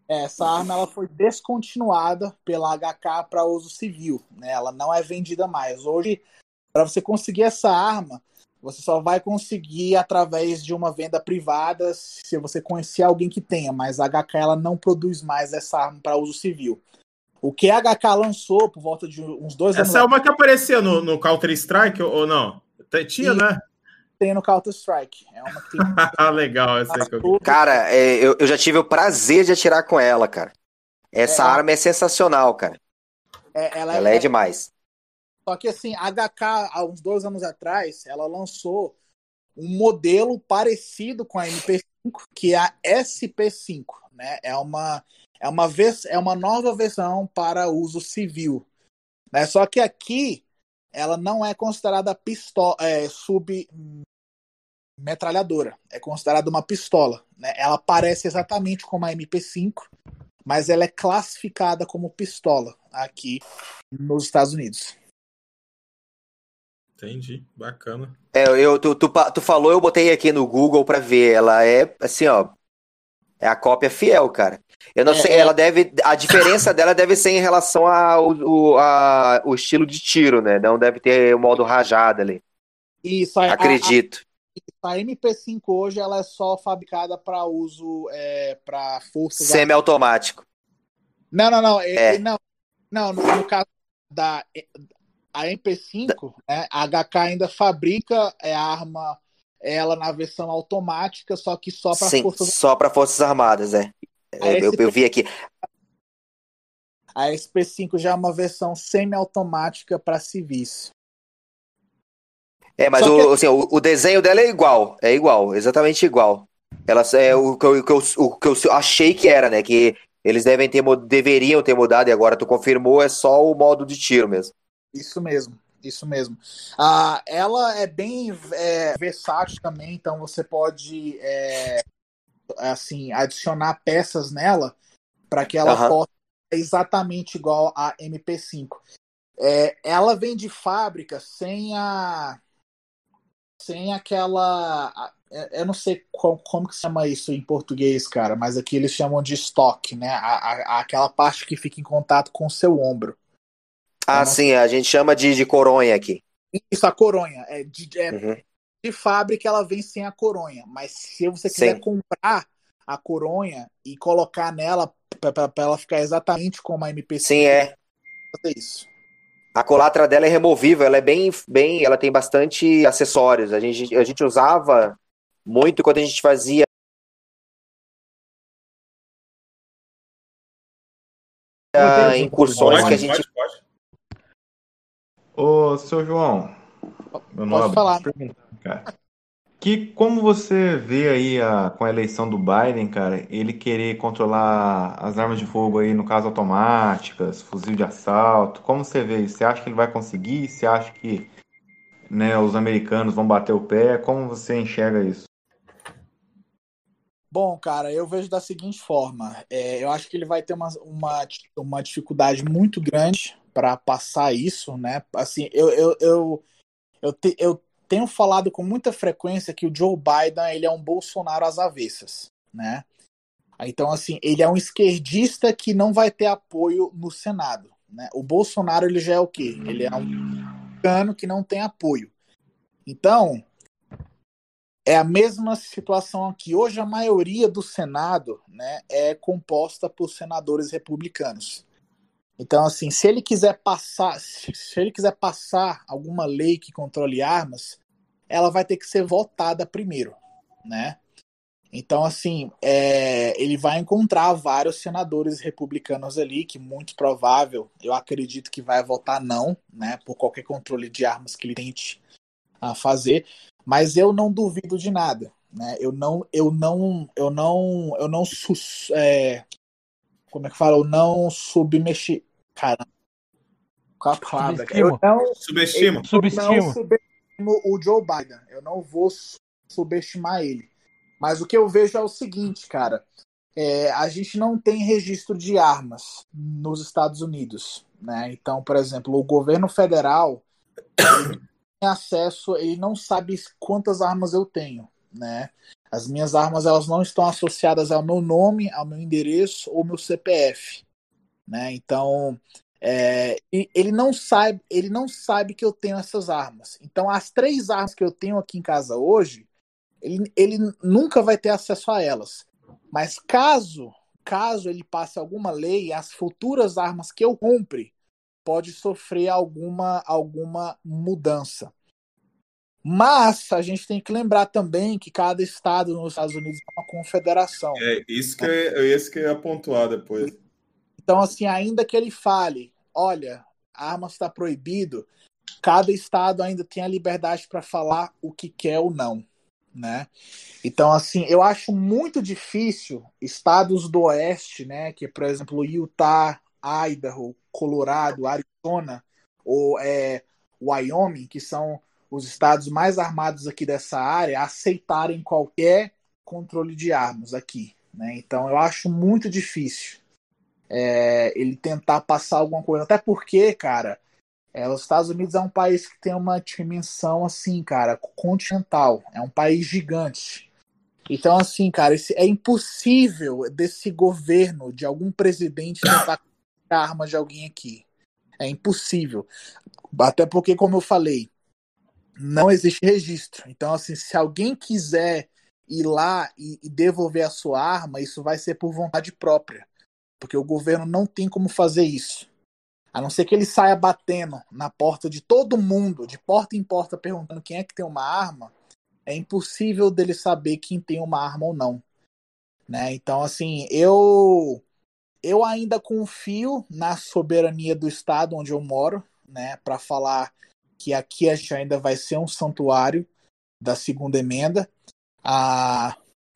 Essa arma ela foi descontinuada pela HK para uso civil, né? Ela não é vendida mais. Hoje, para você conseguir essa arma, você só vai conseguir através de uma venda privada se você conhecer alguém que tenha, mas a HK ela não produz mais essa arma para uso civil. O que a HK lançou por volta de uns dois Essa anos. Essa é uma que aparecia no, no Counter Strike ou não? Tinha, né? Tem no Counter Strike. É uma que tem. Legal, essa aí que eu... Cara, é, eu, eu já tive o prazer de atirar com ela, cara. Essa é, arma é sensacional, cara. É, ela, ela é, é demais. Só que assim, a HK, há uns dois anos atrás, ela lançou um modelo parecido com a MP5, que é a SP5, né? É uma é uma vez é uma nova versão para uso civil, né? Só que aqui ela não é considerada pistola é, sub metralhadora, é considerada uma pistola, né? Ela parece exatamente como a MP5, mas ela é classificada como pistola aqui nos Estados Unidos. Entendi, bacana. É, eu, tu, tu, tu falou, eu botei aqui no Google para ver. Ela é assim, ó. É a cópia fiel, cara. Eu não é, sei, é. ela deve. A diferença dela deve ser em relação ao, ao, a, o estilo de tiro, né? Não deve ter o modo rajada ali. Isso, acredito. A, a, a, MP5 hoje ela é só fabricada para uso é, para força. Semi-automático. Não, não, não. É. Não, não no, no caso da a MP5, né, a HK ainda fabrica é, a arma ela na versão automática, só que só para forças só para forças armadas, é. Eu, SP... eu, vi aqui. A SP5 já é uma versão semi-automática para civis. É, mas o, que... assim, o, o, desenho dela é igual, é igual, exatamente igual. Ela é o que, eu, o, que eu, o que eu achei que era, né? Que eles devem ter, deveriam ter mudado e agora tu confirmou, é só o modo de tiro mesmo. Isso mesmo, isso mesmo. Ah, ela é bem é, versátil também, então você pode é, assim adicionar peças nela para que ela uhum. possa exatamente igual a MP5. É, ela vem de fábrica sem a sem aquela eu não sei como, como que se chama isso em português, cara, mas aqui eles chamam de estoque, né? A, a, aquela parte que fica em contato com o seu ombro. Ah, então, sim, a gente chama de, de coronha aqui. Isso, a coronha. É, de, é uhum. de fábrica ela vem sem a coronha. Mas se você quiser sim. comprar a coronha e colocar nela para ela ficar exatamente como a MP5. Sim, é. Fazer isso. A colatra dela é removível, ela é bem, bem, ela tem bastante acessórios. A gente, a gente usava muito quando a gente fazia incursões pode, que a gente pode, pode. Ô, seu João, meu Pode falar. Cara, que como você vê aí a, com a eleição do Biden, cara, ele querer controlar as armas de fogo aí, no caso automáticas, fuzil de assalto, como você vê isso? Você acha que ele vai conseguir? Você acha que né, os americanos vão bater o pé? Como você enxerga isso? Bom, cara, eu vejo da seguinte forma. É, eu acho que ele vai ter uma, uma, uma dificuldade muito grande para passar isso, né? Assim, eu, eu, eu, eu, te, eu tenho falado com muita frequência que o Joe Biden ele é um Bolsonaro às avessas, né? Então, assim, ele é um esquerdista que não vai ter apoio no Senado, né? O Bolsonaro ele já é o quê? Ele é um cano que não tem apoio. Então, é a mesma situação aqui. Hoje a maioria do Senado, né, é composta por senadores republicanos. Então, assim, se ele quiser passar, se ele quiser passar alguma lei que controle armas, ela vai ter que ser votada primeiro, né? Então, assim, é, ele vai encontrar vários senadores republicanos ali, que muito provável, eu acredito que vai votar não, né, por qualquer controle de armas que ele tente a fazer, mas eu não duvido de nada, né? Eu não, eu não, eu não, eu não, é, como é que fala? Eu não submexi. Cara, qual a palavra? Eu não, subestimo. Eu subestimo. não subestimo o Joe Biden. Eu não vou subestimar ele. Mas o que eu vejo é o seguinte, cara. É, a gente não tem registro de armas nos Estados Unidos. Né? Então, por exemplo, o governo federal tem acesso, ele não sabe quantas armas eu tenho. Né? As minhas armas elas não estão associadas ao meu nome, ao meu endereço ou meu CPF, né? Então é, ele não sabe, ele não sabe que eu tenho essas armas. Então as três armas que eu tenho aqui em casa hoje, ele, ele nunca vai ter acesso a elas. Mas caso caso ele passe alguma lei, as futuras armas que eu compre pode sofrer alguma alguma mudança. Mas a gente tem que lembrar também que cada estado nos Estados Unidos é uma confederação. É isso que é, esse que é pontuar depois. Então, assim, ainda que ele fale, olha, a arma está proibido, cada estado ainda tem a liberdade para falar o que quer ou não, né? Então, assim, eu acho muito difícil estados do oeste, né, que por exemplo Utah, Idaho, Colorado, Arizona ou é, Wyoming, que são os estados mais armados aqui dessa área aceitarem qualquer controle de armas aqui. Né? Então eu acho muito difícil é, ele tentar passar alguma coisa. Até porque, cara, é, os Estados Unidos é um país que tem uma dimensão assim, cara, continental. É um país gigante. Então, assim, cara, esse, é impossível desse governo, de algum presidente, tentar a arma de alguém aqui. É impossível. Até porque, como eu falei, não existe registro. Então, assim, se alguém quiser ir lá e, e, devolver a sua arma, isso vai ser por vontade própria, porque o governo não tem como fazer isso. A não ser que ele saia batendo na porta de todo mundo, de porta em porta, perguntando quem é que tem uma arma, é impossível dele saber quem tem uma arma ou não. Né? Então, assim, eu eu ainda confio na soberania do estado onde eu moro, né, para falar que aqui a gente ainda vai ser um santuário da segunda emenda.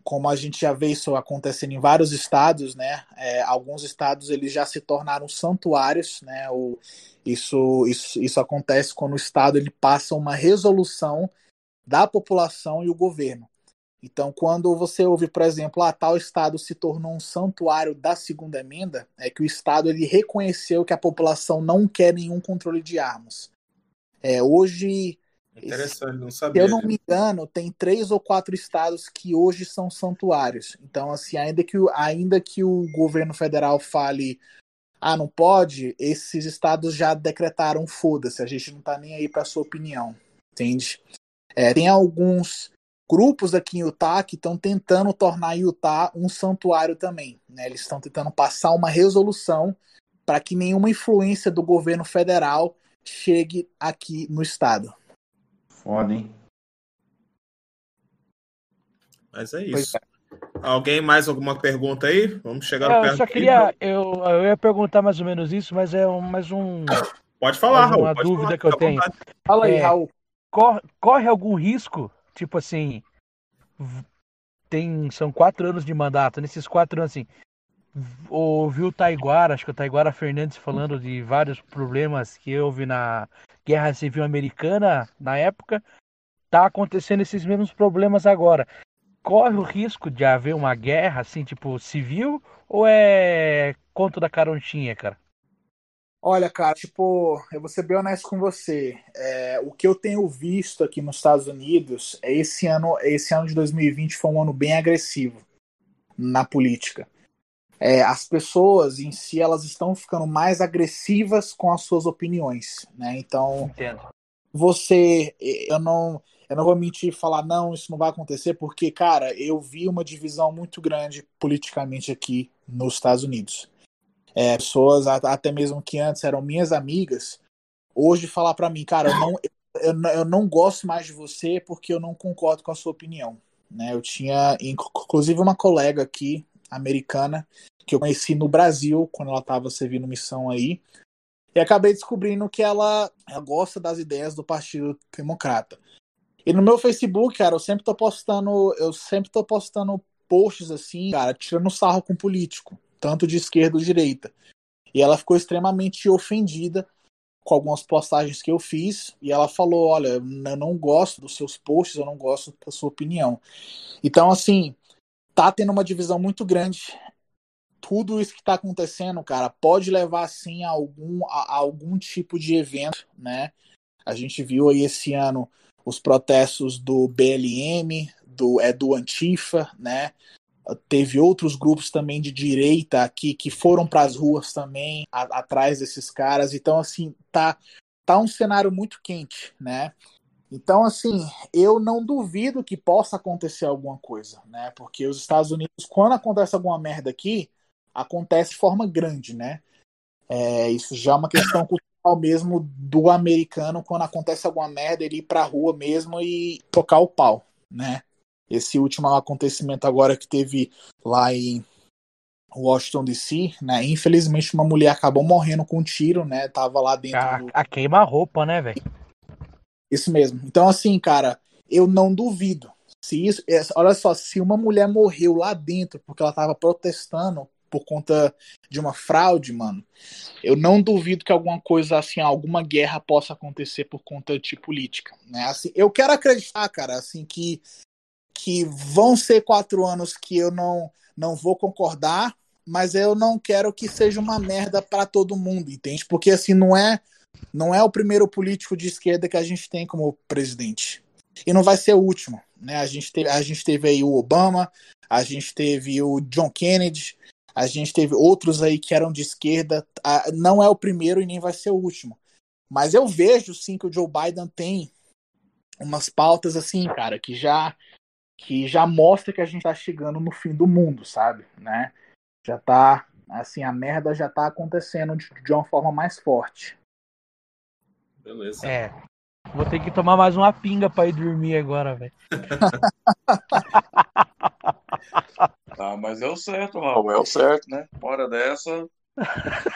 Como a gente já vê isso acontecendo em vários estados, né? É, alguns estados eles já se tornaram santuários, né? O, isso, isso, isso acontece quando o estado ele passa uma resolução da população e o governo. Então, quando você ouve, por exemplo, ah, tal estado se tornou um santuário da segunda emenda, é que o estado ele reconheceu que a população não quer nenhum controle de armas. É, hoje, Interessante, não sabia. se eu não me engano, tem três ou quatro estados que hoje são santuários. Então, assim, ainda que, ainda que o governo federal fale, ah, não pode, esses estados já decretaram foda-se, a gente não tá nem aí para sua opinião, entende? É, tem alguns grupos aqui em Utah que estão tentando tornar Utah um santuário também. Né? Eles estão tentando passar uma resolução para que nenhuma influência do governo federal chegue aqui no estado. Foda, hein? Mas é isso. É. Alguém mais alguma pergunta aí? Vamos chegar é, Eu só queria. Eu, eu ia perguntar mais ou menos isso, mas é um, mais um. Pode falar, Raul. Uma dúvida falar, que eu tenho. Fala aí, é, Raul. Corre, corre algum risco tipo assim, tem são quatro anos de mandato. Nesses quatro anos, assim, ouviu o Taiguara, acho que o Taiguara Fernandes falando de vários problemas que houve na Guerra Civil Americana na época. Tá acontecendo esses mesmos problemas agora. Corre o risco de haver uma guerra, assim, tipo, civil, ou é conto da caronchinha, cara? Olha, cara, tipo, eu vou ser bem honesto com você. É, o que eu tenho visto aqui nos Estados Unidos é esse ano, esse ano de 2020 foi um ano bem agressivo na política. É, as pessoas em si elas estão ficando mais agressivas com as suas opiniões, né? Então, Entendo. você, eu não, eu não vou mentir e falar não, isso não vai acontecer, porque, cara, eu vi uma divisão muito grande politicamente aqui nos Estados Unidos é, pessoas até mesmo que antes eram minhas amigas, hoje falar para mim, cara, eu não, eu, eu não gosto mais de você porque eu não concordo com a sua opinião. Né? Eu tinha, inclusive, uma colega aqui, americana, que eu conheci no Brasil, quando ela estava servindo missão aí, e acabei descobrindo que ela, ela gosta das ideias do Partido Democrata. E no meu Facebook, cara, eu sempre tô postando, eu sempre tô postando posts assim, cara, tirando sarro com político tanto de esquerda ou direita. E ela ficou extremamente ofendida com algumas postagens que eu fiz e ela falou: Olha, eu não gosto dos seus posts, eu não gosto da sua opinião. Então, assim, tá tendo uma divisão muito grande. Tudo isso que tá acontecendo, cara, pode levar assim a algum, a, a algum tipo de evento, né? A gente viu aí esse ano os protestos do BLM, do, é, do Antifa, né? teve outros grupos também de direita aqui que foram para as ruas também a, atrás desses caras. Então assim tá tá um cenário muito quente, né? Então assim eu não duvido que possa acontecer alguma coisa, né? Porque os Estados Unidos quando acontece alguma merda aqui acontece de forma grande, né? É, isso já é uma questão cultural mesmo do americano quando acontece alguma merda ele ir para a rua mesmo e tocar o pau, né? esse último acontecimento agora que teve lá em Washington DC, né? Infelizmente uma mulher acabou morrendo com um tiro, né? Tava lá dentro. A, do... a queima-roupa, né, velho? Isso mesmo. Então, assim, cara, eu não duvido. Se isso, é, olha só, se uma mulher morreu lá dentro porque ela tava protestando por conta de uma fraude, mano, eu não duvido que alguma coisa assim, alguma guerra possa acontecer por conta de política, né? Assim, eu quero acreditar, cara, assim que que vão ser quatro anos que eu não, não vou concordar, mas eu não quero que seja uma merda para todo mundo, entende? Porque assim não é não é o primeiro político de esquerda que a gente tem como presidente. E não vai ser o último, né? A gente teve, a gente teve aí o Obama, a gente teve o John Kennedy, a gente teve outros aí que eram de esquerda. Não é o primeiro e nem vai ser o último. Mas eu vejo sim que o Joe Biden tem umas pautas assim, cara, que já que já mostra que a gente está chegando no fim do mundo, sabe? Né? Já tá, assim, a merda já tá acontecendo de, de uma forma mais forte. Beleza. É. Vou ter que tomar mais uma pinga pra ir dormir agora, velho. Ah, mas é o certo, Raul, é o certo, né? Hora dessa.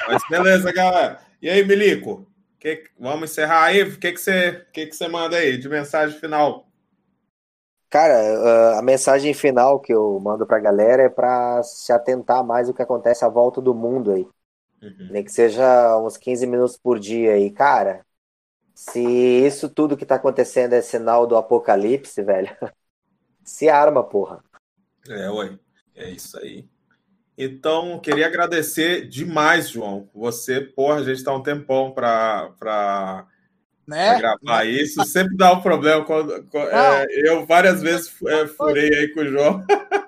Mas beleza, galera. E aí, Milico? Que, vamos encerrar aí? O que, que, você, que, que você manda aí de mensagem final? Cara, uh, a mensagem final que eu mando pra galera é pra se atentar mais ao que acontece à volta do mundo aí. Uhum. Nem que seja uns 15 minutos por dia aí. Cara, se isso tudo que tá acontecendo é sinal do apocalipse, velho, se arma, porra. É, ué. É isso aí. Então, queria agradecer demais, João. Você, porra, a gente tá um tempão pra, pra, Né? pra gravar isso. Sempre dá um problema quando. quando- é, eu várias vezes é, furei aí com o João.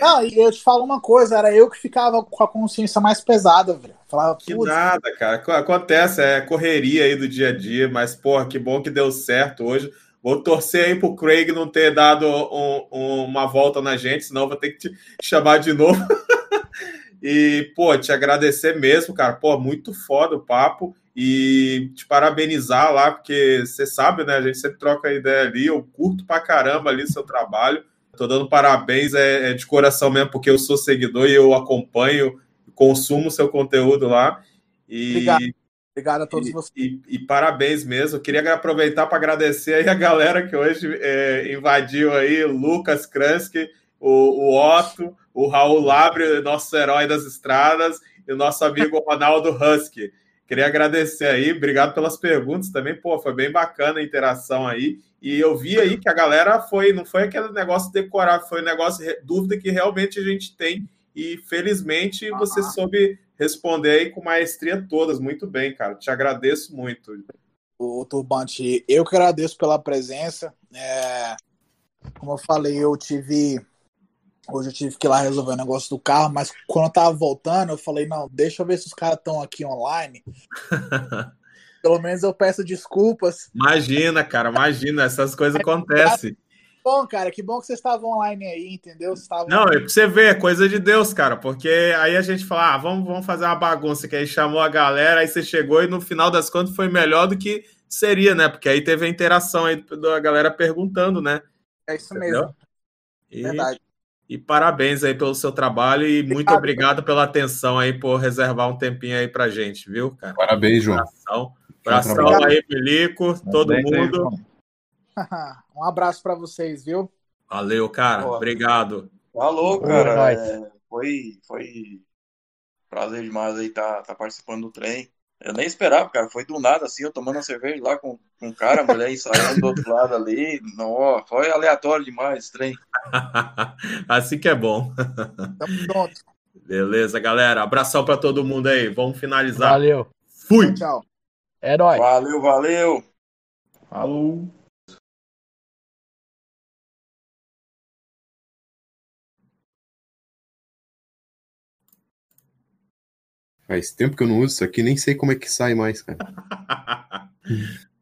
Não, e eu te falo uma coisa, era eu que ficava com a consciência mais pesada, velho. Falava, Que nada, cara. Co- Acontece, é correria aí do dia a dia, mas, porra, que bom que deu certo hoje. Vou torcer aí pro Craig não ter dado um- um- uma volta na gente, senão vou ter que te chamar de novo. e, pô, te agradecer mesmo, cara. Pô, muito foda o papo. E te parabenizar lá, porque você sabe, né? A gente sempre troca ideia ali. Eu curto pra caramba ali seu trabalho. Tô dando parabéns é, é de coração mesmo, porque eu sou seguidor e eu acompanho, consumo seu conteúdo lá. E, Obrigado. obrigado a todos e, vocês. e- e parabéns mesmo. Queria aproveitar para agradecer aí a galera que hoje é, invadiu aí, o Lucas Kransky, o, o Otto, o Raul Labre, nosso herói das estradas, e o nosso amigo Ronaldo Husky. Queria agradecer aí, obrigado pelas perguntas também, pô, foi bem bacana a interação aí. E eu vi aí que a galera foi, não foi aquele negócio decorar, foi um negócio, dúvida que realmente a gente tem. E felizmente você soube responder aí com maestria todas. Muito bem, cara. Te agradeço muito. o Turbante, eu que agradeço pela presença. É, como eu falei, eu tive. Hoje eu tive que ir lá resolver o negócio do carro, mas quando eu tava voltando, eu falei, não, deixa eu ver se os caras estão aqui online. Pelo menos eu peço desculpas. Imagina, cara, imagina, essas coisas acontecem. Bom, cara, que bom que vocês estavam online aí, entendeu? Estavam Não, é pra você ver, é coisa de Deus, cara, porque aí a gente fala, ah, vamos, vamos fazer uma bagunça, que aí chamou a galera, aí você chegou e no final das contas foi melhor do que seria, né? Porque aí teve a interação aí da galera perguntando, né? É isso Entendeu? mesmo, E, verdade. e parabéns aí pelo seu trabalho e muito obrigado pela atenção aí por reservar um tempinho aí pra gente, viu, cara? Parabéns, João. Abração, aí, Pelico, todo aí, mundo. João. um abraço pra vocês, viu? Valeu, cara. Boa. Obrigado. Falou, cara. nóis. É, foi, foi prazer demais aí estar tá, participando do trem. Eu nem esperava, cara. Foi do nada, assim, eu tomando uma cerveja lá com, com um cara, a mulher ensaiando do outro lado ali. Não, foi aleatório demais esse trem. assim que é bom. Tamo junto. Beleza, galera. Abração pra todo mundo aí. Vamos finalizar. Valeu. Fui. Tchau. É nóis. Valeu, valeu. Falou. Faz tempo que eu não uso isso aqui, nem sei como é que sai mais, cara.